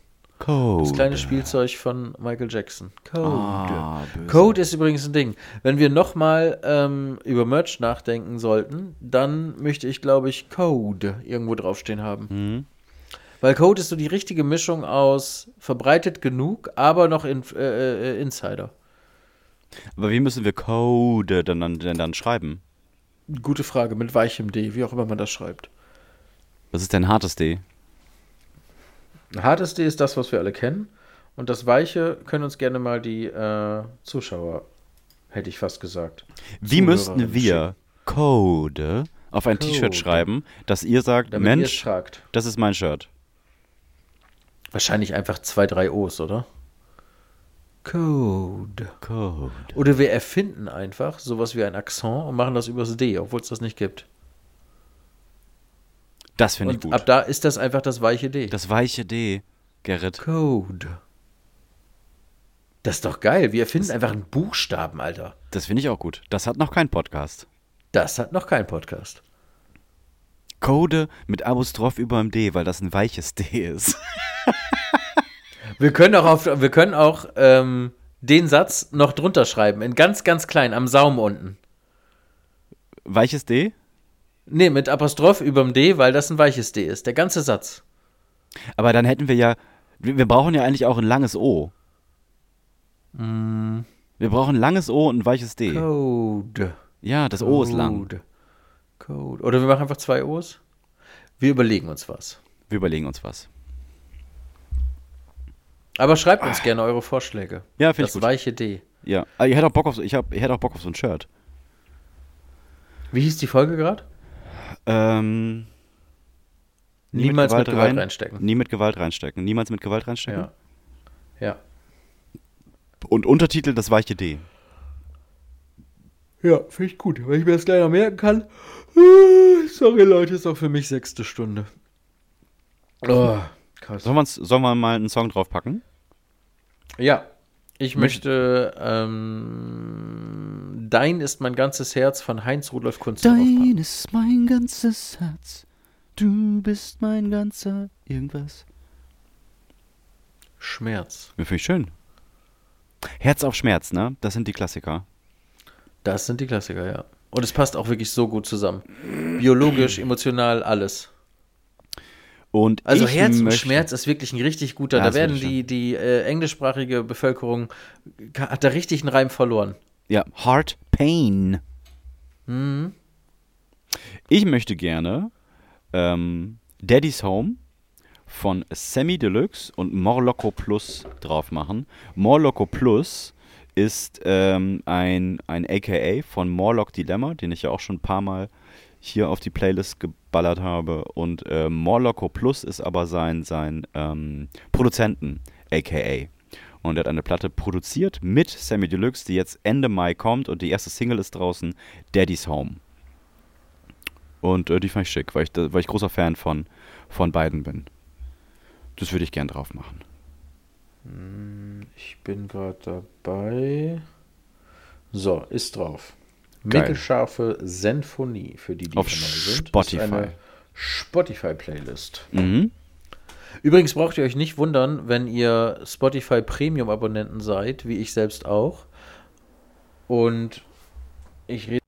S1: Code.
S4: Das kleine Spielzeug von Michael Jackson. Code.
S1: Ah.
S4: Code ist übrigens ein Ding. Wenn wir nochmal ähm, über Merch nachdenken sollten, dann möchte ich, glaube ich, Code irgendwo draufstehen haben.
S1: Mhm.
S4: Weil Code ist so die richtige Mischung aus verbreitet genug, aber noch in, äh, äh, Insider.
S1: Aber wie müssen wir Code dann, dann, denn dann schreiben?
S4: Gute Frage, mit weichem D, wie auch immer man das schreibt.
S1: Was ist denn hartes D?
S4: Hartes D ist das, was wir alle kennen. Und das Weiche können uns gerne mal die äh, Zuschauer, hätte ich fast gesagt.
S1: Wie
S4: Zuhörer
S1: müssten wir Code auf ein. T-Shirt schreiben, dass ihr sagt,
S4: Damit ihr
S1: Mensch,
S4: tragt.
S1: das ist mein Shirt?
S4: Wahrscheinlich einfach zwei, drei O's, oder? Code.
S1: Code.
S4: Oder wir erfinden einfach sowas wie ein Akzent und machen das übers D, obwohl es das nicht gibt.
S1: Das finde ich gut.
S4: ab da ist das einfach das weiche D.
S1: Das weiche D, Gerrit.
S4: Code. Das ist doch geil. Wir erfinden einfach einen Buchstaben, Alter.
S1: Das finde ich auch gut. Das hat noch kein Podcast.
S4: Das hat noch kein Podcast.
S1: Code mit Apostroph über dem D, weil das ein weiches D ist. [LAUGHS]
S4: Wir können auch, auf, wir können auch ähm, den Satz noch drunter schreiben, in ganz, ganz klein, am Saum unten.
S1: Weiches D?
S4: Nee, mit Apostroph überm D, weil das ein weiches D ist. Der ganze Satz.
S1: Aber dann hätten wir ja, wir, brauchen ja eigentlich auch ein langes O. Wir brauchen ein langes O und ein weiches D.
S4: Code.
S1: Ja, das O ist lang.
S4: Code. Code. Oder wir machen einfach zwei O's. Wir überlegen uns was.
S1: Wir überlegen uns was.
S4: Aber schreibt uns gerne eure Vorschläge.
S1: Ja, finde ich
S4: Das
S1: gut.
S4: weiche D.
S1: Ja, aber ich hätte auch Bock auf, so- ich hab, ich hätte auch Bock auf so ein Shirt.
S4: Wie hieß die Folge gerade?
S1: Ähm, nie
S4: Niemals mit Gewalt
S1: rein-
S4: reinstecken.
S1: Nie mit Gewalt reinstecken. Niemals mit Gewalt reinstecken.
S4: Ja. Ja.
S1: Und Untertitel das weiche D.
S4: Ja, finde ich gut, weil ich mir das gleich noch merken kann. Sorry, Leute, ist auch für mich sechste Stunde. Oh, krass.
S1: Sollen, sollen wir mal einen Song draufpacken?
S4: Ja, ich
S1: Möcht-
S4: möchte ähm, Dein ist mein ganzes Herz von Heinz Rudolf Kunst draufpacken.
S1: ist mein ganzes Herz. Du bist mein ganzer irgendwas.
S4: Schmerz.
S1: Ja, Finde ich schön. Herz auf Schmerz, ne? Das sind die Klassiker.
S4: Das sind die Klassiker, ja. Und es passt auch wirklich so gut zusammen. Biologisch, emotional, alles.
S1: Und
S4: Also
S1: ich
S4: Herz und
S1: möchte-
S4: Schmerz ist wirklich ein richtig guter.
S1: Ja,
S4: da werden die, die äh, englischsprachige Bevölkerung, hat da richtig einen Reim verloren.
S1: Ja, Heart Pain.
S4: Mhm.
S1: Ich möchte gerne ähm, Daddy's Home von Semi Deluxe und Morloco Plus drauf machen. Morloco Plus ist ähm, ein, ein AKA von Morlock Dilemma, den ich ja auch schon ein paar Mal hier auf die Playlist geballert habe. Und äh, Morloco Plus ist aber sein, sein ähm, Produzenten AKA. Und er hat eine Platte produziert mit Sammy Deluxe, die jetzt Ende Mai kommt und die erste Single ist draußen, Daddy's Home. Und äh, die fand ich schick, weil ich, weil ich großer Fan von, von beiden bin. Das würde ich gern drauf machen.
S4: Ich bin gerade dabei. So, ist drauf. Mittelscharfe Sinfonie für die, die
S1: Auf
S4: sind.
S1: Spotify.
S4: Ist eine Spotify-Playlist.
S1: Mhm.
S4: Übrigens braucht ihr euch nicht wundern, wenn ihr Spotify Premium-Abonnenten seid, wie ich selbst auch. Und ich rede.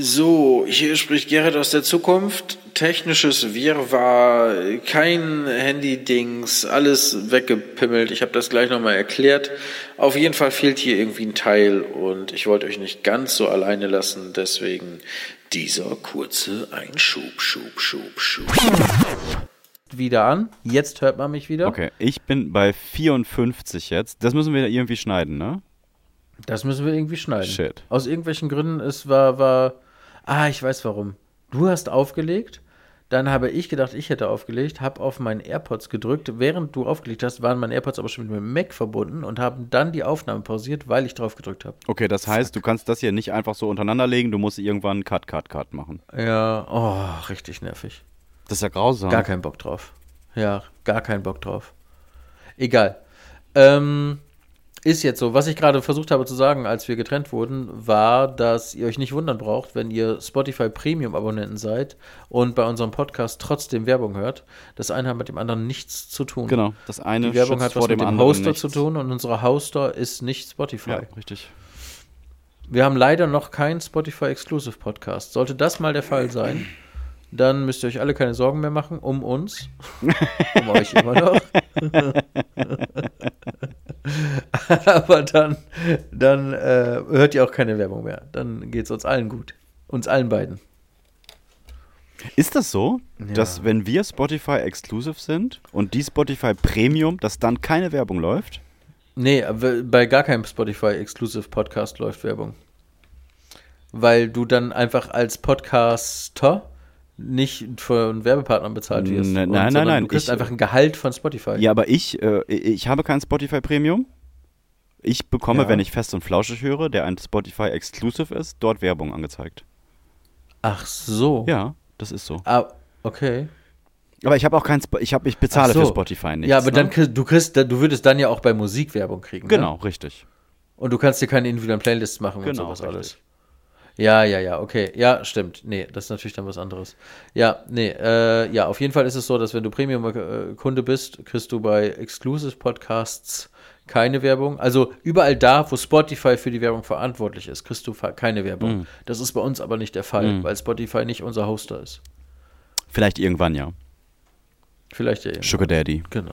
S5: So, hier spricht Gerrit aus der Zukunft. Technisches Wirrwarr, kein Handy-Dings, alles weggepimmelt. Ich habe das gleich nochmal erklärt. Auf jeden Fall fehlt hier irgendwie ein Teil und ich wollte euch nicht ganz so alleine lassen. Deswegen dieser kurze Einschub, Schub, Schub, Schub.
S4: Wieder an. Jetzt hört man mich wieder.
S1: Okay, ich bin bei 54 jetzt. Das müssen wir irgendwie schneiden, ne?
S4: Das müssen wir irgendwie schneiden.
S1: Shit.
S4: Aus irgendwelchen Gründen, es war, war. Ah, ich weiß warum. Du hast aufgelegt, dann habe ich gedacht, ich hätte aufgelegt, habe auf meinen AirPods gedrückt. Während du aufgelegt hast, waren meine AirPods aber schon mit dem Mac verbunden und haben dann die Aufnahme pausiert, weil ich drauf gedrückt habe.
S1: Okay, das heißt, du kannst das hier nicht einfach so untereinander legen, du musst irgendwann Cut, Cut, Cut machen.
S4: Ja, oh, richtig nervig.
S1: Das ist ja grausam.
S4: Gar keinen Bock drauf. Ja, gar keinen Bock drauf. Egal. Ähm, ist jetzt so. Was ich gerade versucht habe zu sagen, als wir getrennt wurden, war, dass ihr euch nicht wundern braucht, wenn ihr Spotify Premium-Abonnenten seid und bei unserem Podcast trotzdem Werbung hört. Das eine hat mit dem anderen nichts zu tun.
S1: Genau, das eine
S4: Die Werbung hat
S1: vor
S4: was mit
S1: dem
S4: dem Hoster
S1: nichts.
S4: zu tun und unser Hoster ist nicht Spotify.
S1: Ja, richtig.
S4: Wir haben leider noch keinen Spotify Exclusive Podcast. Sollte das mal der Fall sein, dann müsst ihr euch alle keine Sorgen mehr machen um uns. [LAUGHS] um euch immer noch. [LAUGHS] [LAUGHS] Aber dann, dann äh, hört ihr auch keine Werbung mehr. Dann geht es uns allen gut. Uns allen beiden.
S1: Ist das so, dass wenn wir Spotify Exclusive sind und die Spotify Premium, dass dann keine Werbung läuft?
S4: Nee, bei gar keinem Spotify Exclusive Podcast läuft Werbung. Weil du dann einfach als Podcaster nicht von Werbepartnern bezahlt wirst.
S1: Nein,
S4: Und-
S1: nein,
S4: sondern
S1: nein,
S4: Du kriegst
S1: ich-
S4: einfach ein Gehalt von Spotify.
S1: Ja, aber ich, äh, ich habe kein Spotify Premium. Ich bekomme,
S4: Ja.
S1: wenn ich fest und flauschig höre, der ein Spotify Exclusive ist, dort Werbung angezeigt.
S4: Ach so.
S1: Ja, das ist so.
S4: Ah, okay.
S1: Aber ich habe auch kein, Spo ich habe, ich bezahle
S4: so.
S1: für Spotify nichts.
S4: ja, aber
S1: ne?
S4: dann kriegst du kriegst, du würdest dann ja auch bei Musik Werbung kriegen.
S1: Genau,
S4: Ne?
S1: richtig.
S4: Und du kannst dir keine individuellen Playlists machen und
S1: Genau,
S4: sowas
S1: richtig.
S4: alles. Ja, ja, ja, okay. Ja, stimmt. Nee, das ist natürlich dann was anderes. Ja, nee, äh, ja, auf jeden Fall ist es so, dass wenn du Premium-Kunde bist, kriegst du bei Exclusive Podcasts keine Werbung. Also überall da, wo Spotify für die Werbung verantwortlich ist, kriegst du keine Werbung.
S1: Mm.
S4: Das ist bei uns aber nicht der Fall, weil Spotify nicht unser Hoster ist.
S1: Vielleicht irgendwann, ja.
S4: Vielleicht ja irgendwann.
S1: Sugar Daddy.
S4: Genau.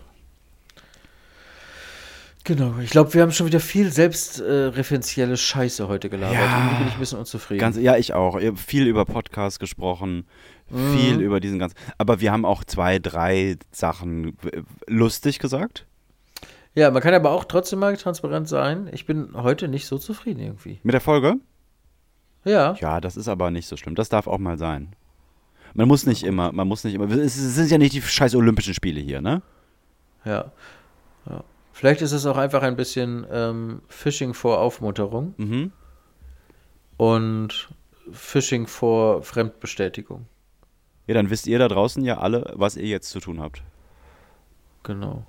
S4: Genau, ich glaube, wir haben schon wieder viel selbstreferenzielle Scheiße heute gelabert.
S1: Ja.
S4: Irgendwie bin ich ein bisschen unzufrieden.
S1: Ganz, ja, ich auch. Viel über Podcasts gesprochen,
S4: Mhm.
S1: viel über diesen ganzen. Aber wir haben auch zwei, drei Sachen äh, lustig gesagt.
S4: ja, man kann aber auch trotzdem mal transparent sein. Ich bin heute nicht so zufrieden irgendwie.
S1: Mit der Folge?
S4: Ja,
S1: Ja, das ist aber nicht so schlimm. Das darf auch mal sein. Man muss nicht immer, man muss nicht immer. Es sind ja nicht die scheiß Olympischen Spiele hier, ne?
S4: ja. ja. Vielleicht ist es auch einfach ein bisschen ähm, Phishing vor Aufmunterung
S1: Mhm.
S4: und Phishing vor Fremdbestätigung.
S1: Ja, dann wisst ihr da draußen ja alle, was ihr jetzt zu tun habt.
S4: Genau.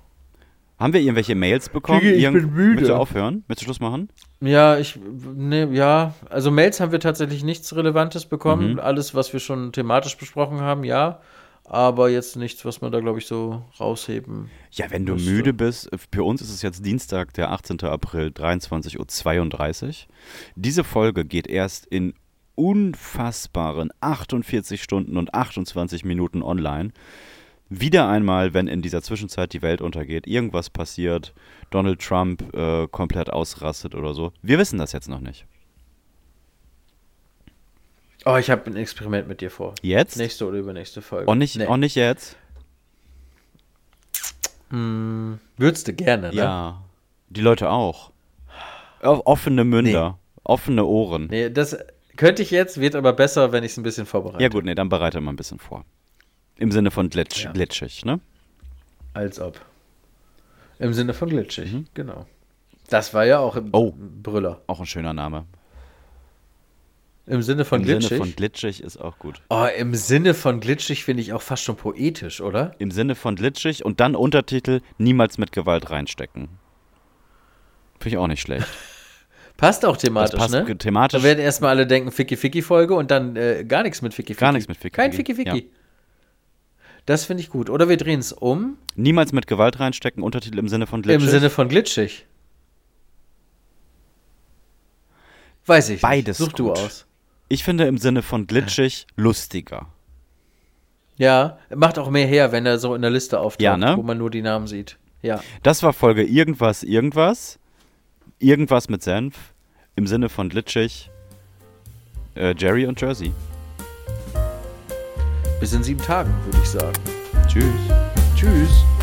S1: Haben wir irgendwelche Mails bekommen?
S4: Kiki, ich
S1: Irgend-
S4: bin müde.
S1: Willst du aufhören? Willst du Schluss machen?
S4: Ja, ich, ne, ja, also Mails haben wir tatsächlich nichts Relevantes bekommen.
S1: Mhm.
S4: Alles, was wir schon thematisch besprochen haben, ja. Aber jetzt nichts, was man da, glaube ich, so rausheben.
S1: Ja, wenn du
S4: Müsste.
S1: müde bist, für uns ist es jetzt Dienstag, der 18. April, 23.32 Uhr. Diese Folge geht erst in unfassbaren 48 Stunden und 28 Minuten online. Wieder einmal, wenn in dieser Zwischenzeit die Welt untergeht, irgendwas passiert, Donald Trump äh, komplett ausrastet oder so. Wir wissen das jetzt noch nicht.
S4: Oh, ich habe ein Experiment mit dir vor.
S1: Jetzt?
S4: Nächste oder übernächste Folge.
S1: Und nicht,
S4: Nee.
S1: und nicht jetzt?
S4: Hm, würdest du gerne, ne?
S1: Ja. Die Leute auch. Offene Münder, offene Ohren.
S4: Nee, das könnte ich jetzt, wird aber besser, wenn ich es ein bisschen vorbereite.
S1: Ja gut, nee, dann bereite mal ein bisschen vor. Im Sinne von glitsch,
S4: Ja.
S1: glitschig, ne?
S4: Als ob. Im Sinne von glitschig, genau. Das war ja auch im
S1: Mhm. Oh.
S4: Brüller.
S1: Auch ein schöner Name.
S4: Im Sinne von
S1: Im
S4: glitschig?
S1: Sinne von glitschig ist auch gut.
S4: oh, im Sinne von glitschig finde ich auch fast schon poetisch, oder?
S1: Im Sinne von glitschig und dann Untertitel niemals mit Gewalt reinstecken. Finde ich auch nicht schlecht. [LAUGHS]
S4: Passt auch thematisch,
S1: Das passt
S4: ne?
S1: thematisch.
S4: Da werden erstmal alle denken Ficky-Ficky-Folge und dann äh, gar nichts mit Ficky-Ficky.
S1: Gar nichts mit Ficky-Ficky,
S4: Kein Ficky-Ficky. Das finde ich gut. Oder wir drehen es um,
S1: Niemals mit Gewalt reinstecken, Untertitel im Sinne von glitschig.
S4: im Sinne von glitschig. Weiß ich
S1: Beides
S4: nicht. Such du
S1: gut.
S4: aus.
S1: Ich finde im Sinne von glitschig lustiger.
S4: Ja, macht auch mehr her, wenn er so in der Liste auftaucht,
S1: Ja, ne?
S4: wo man nur die Namen sieht. Ja.
S1: Das war Folge irgendwas, irgendwas. Irgendwas mit Senf. Im Sinne von glitschig. Äh, Jerry und Jersey.
S4: Bis in sieben Tagen, würde ich sagen.
S1: Tschüss.
S4: Tschüss.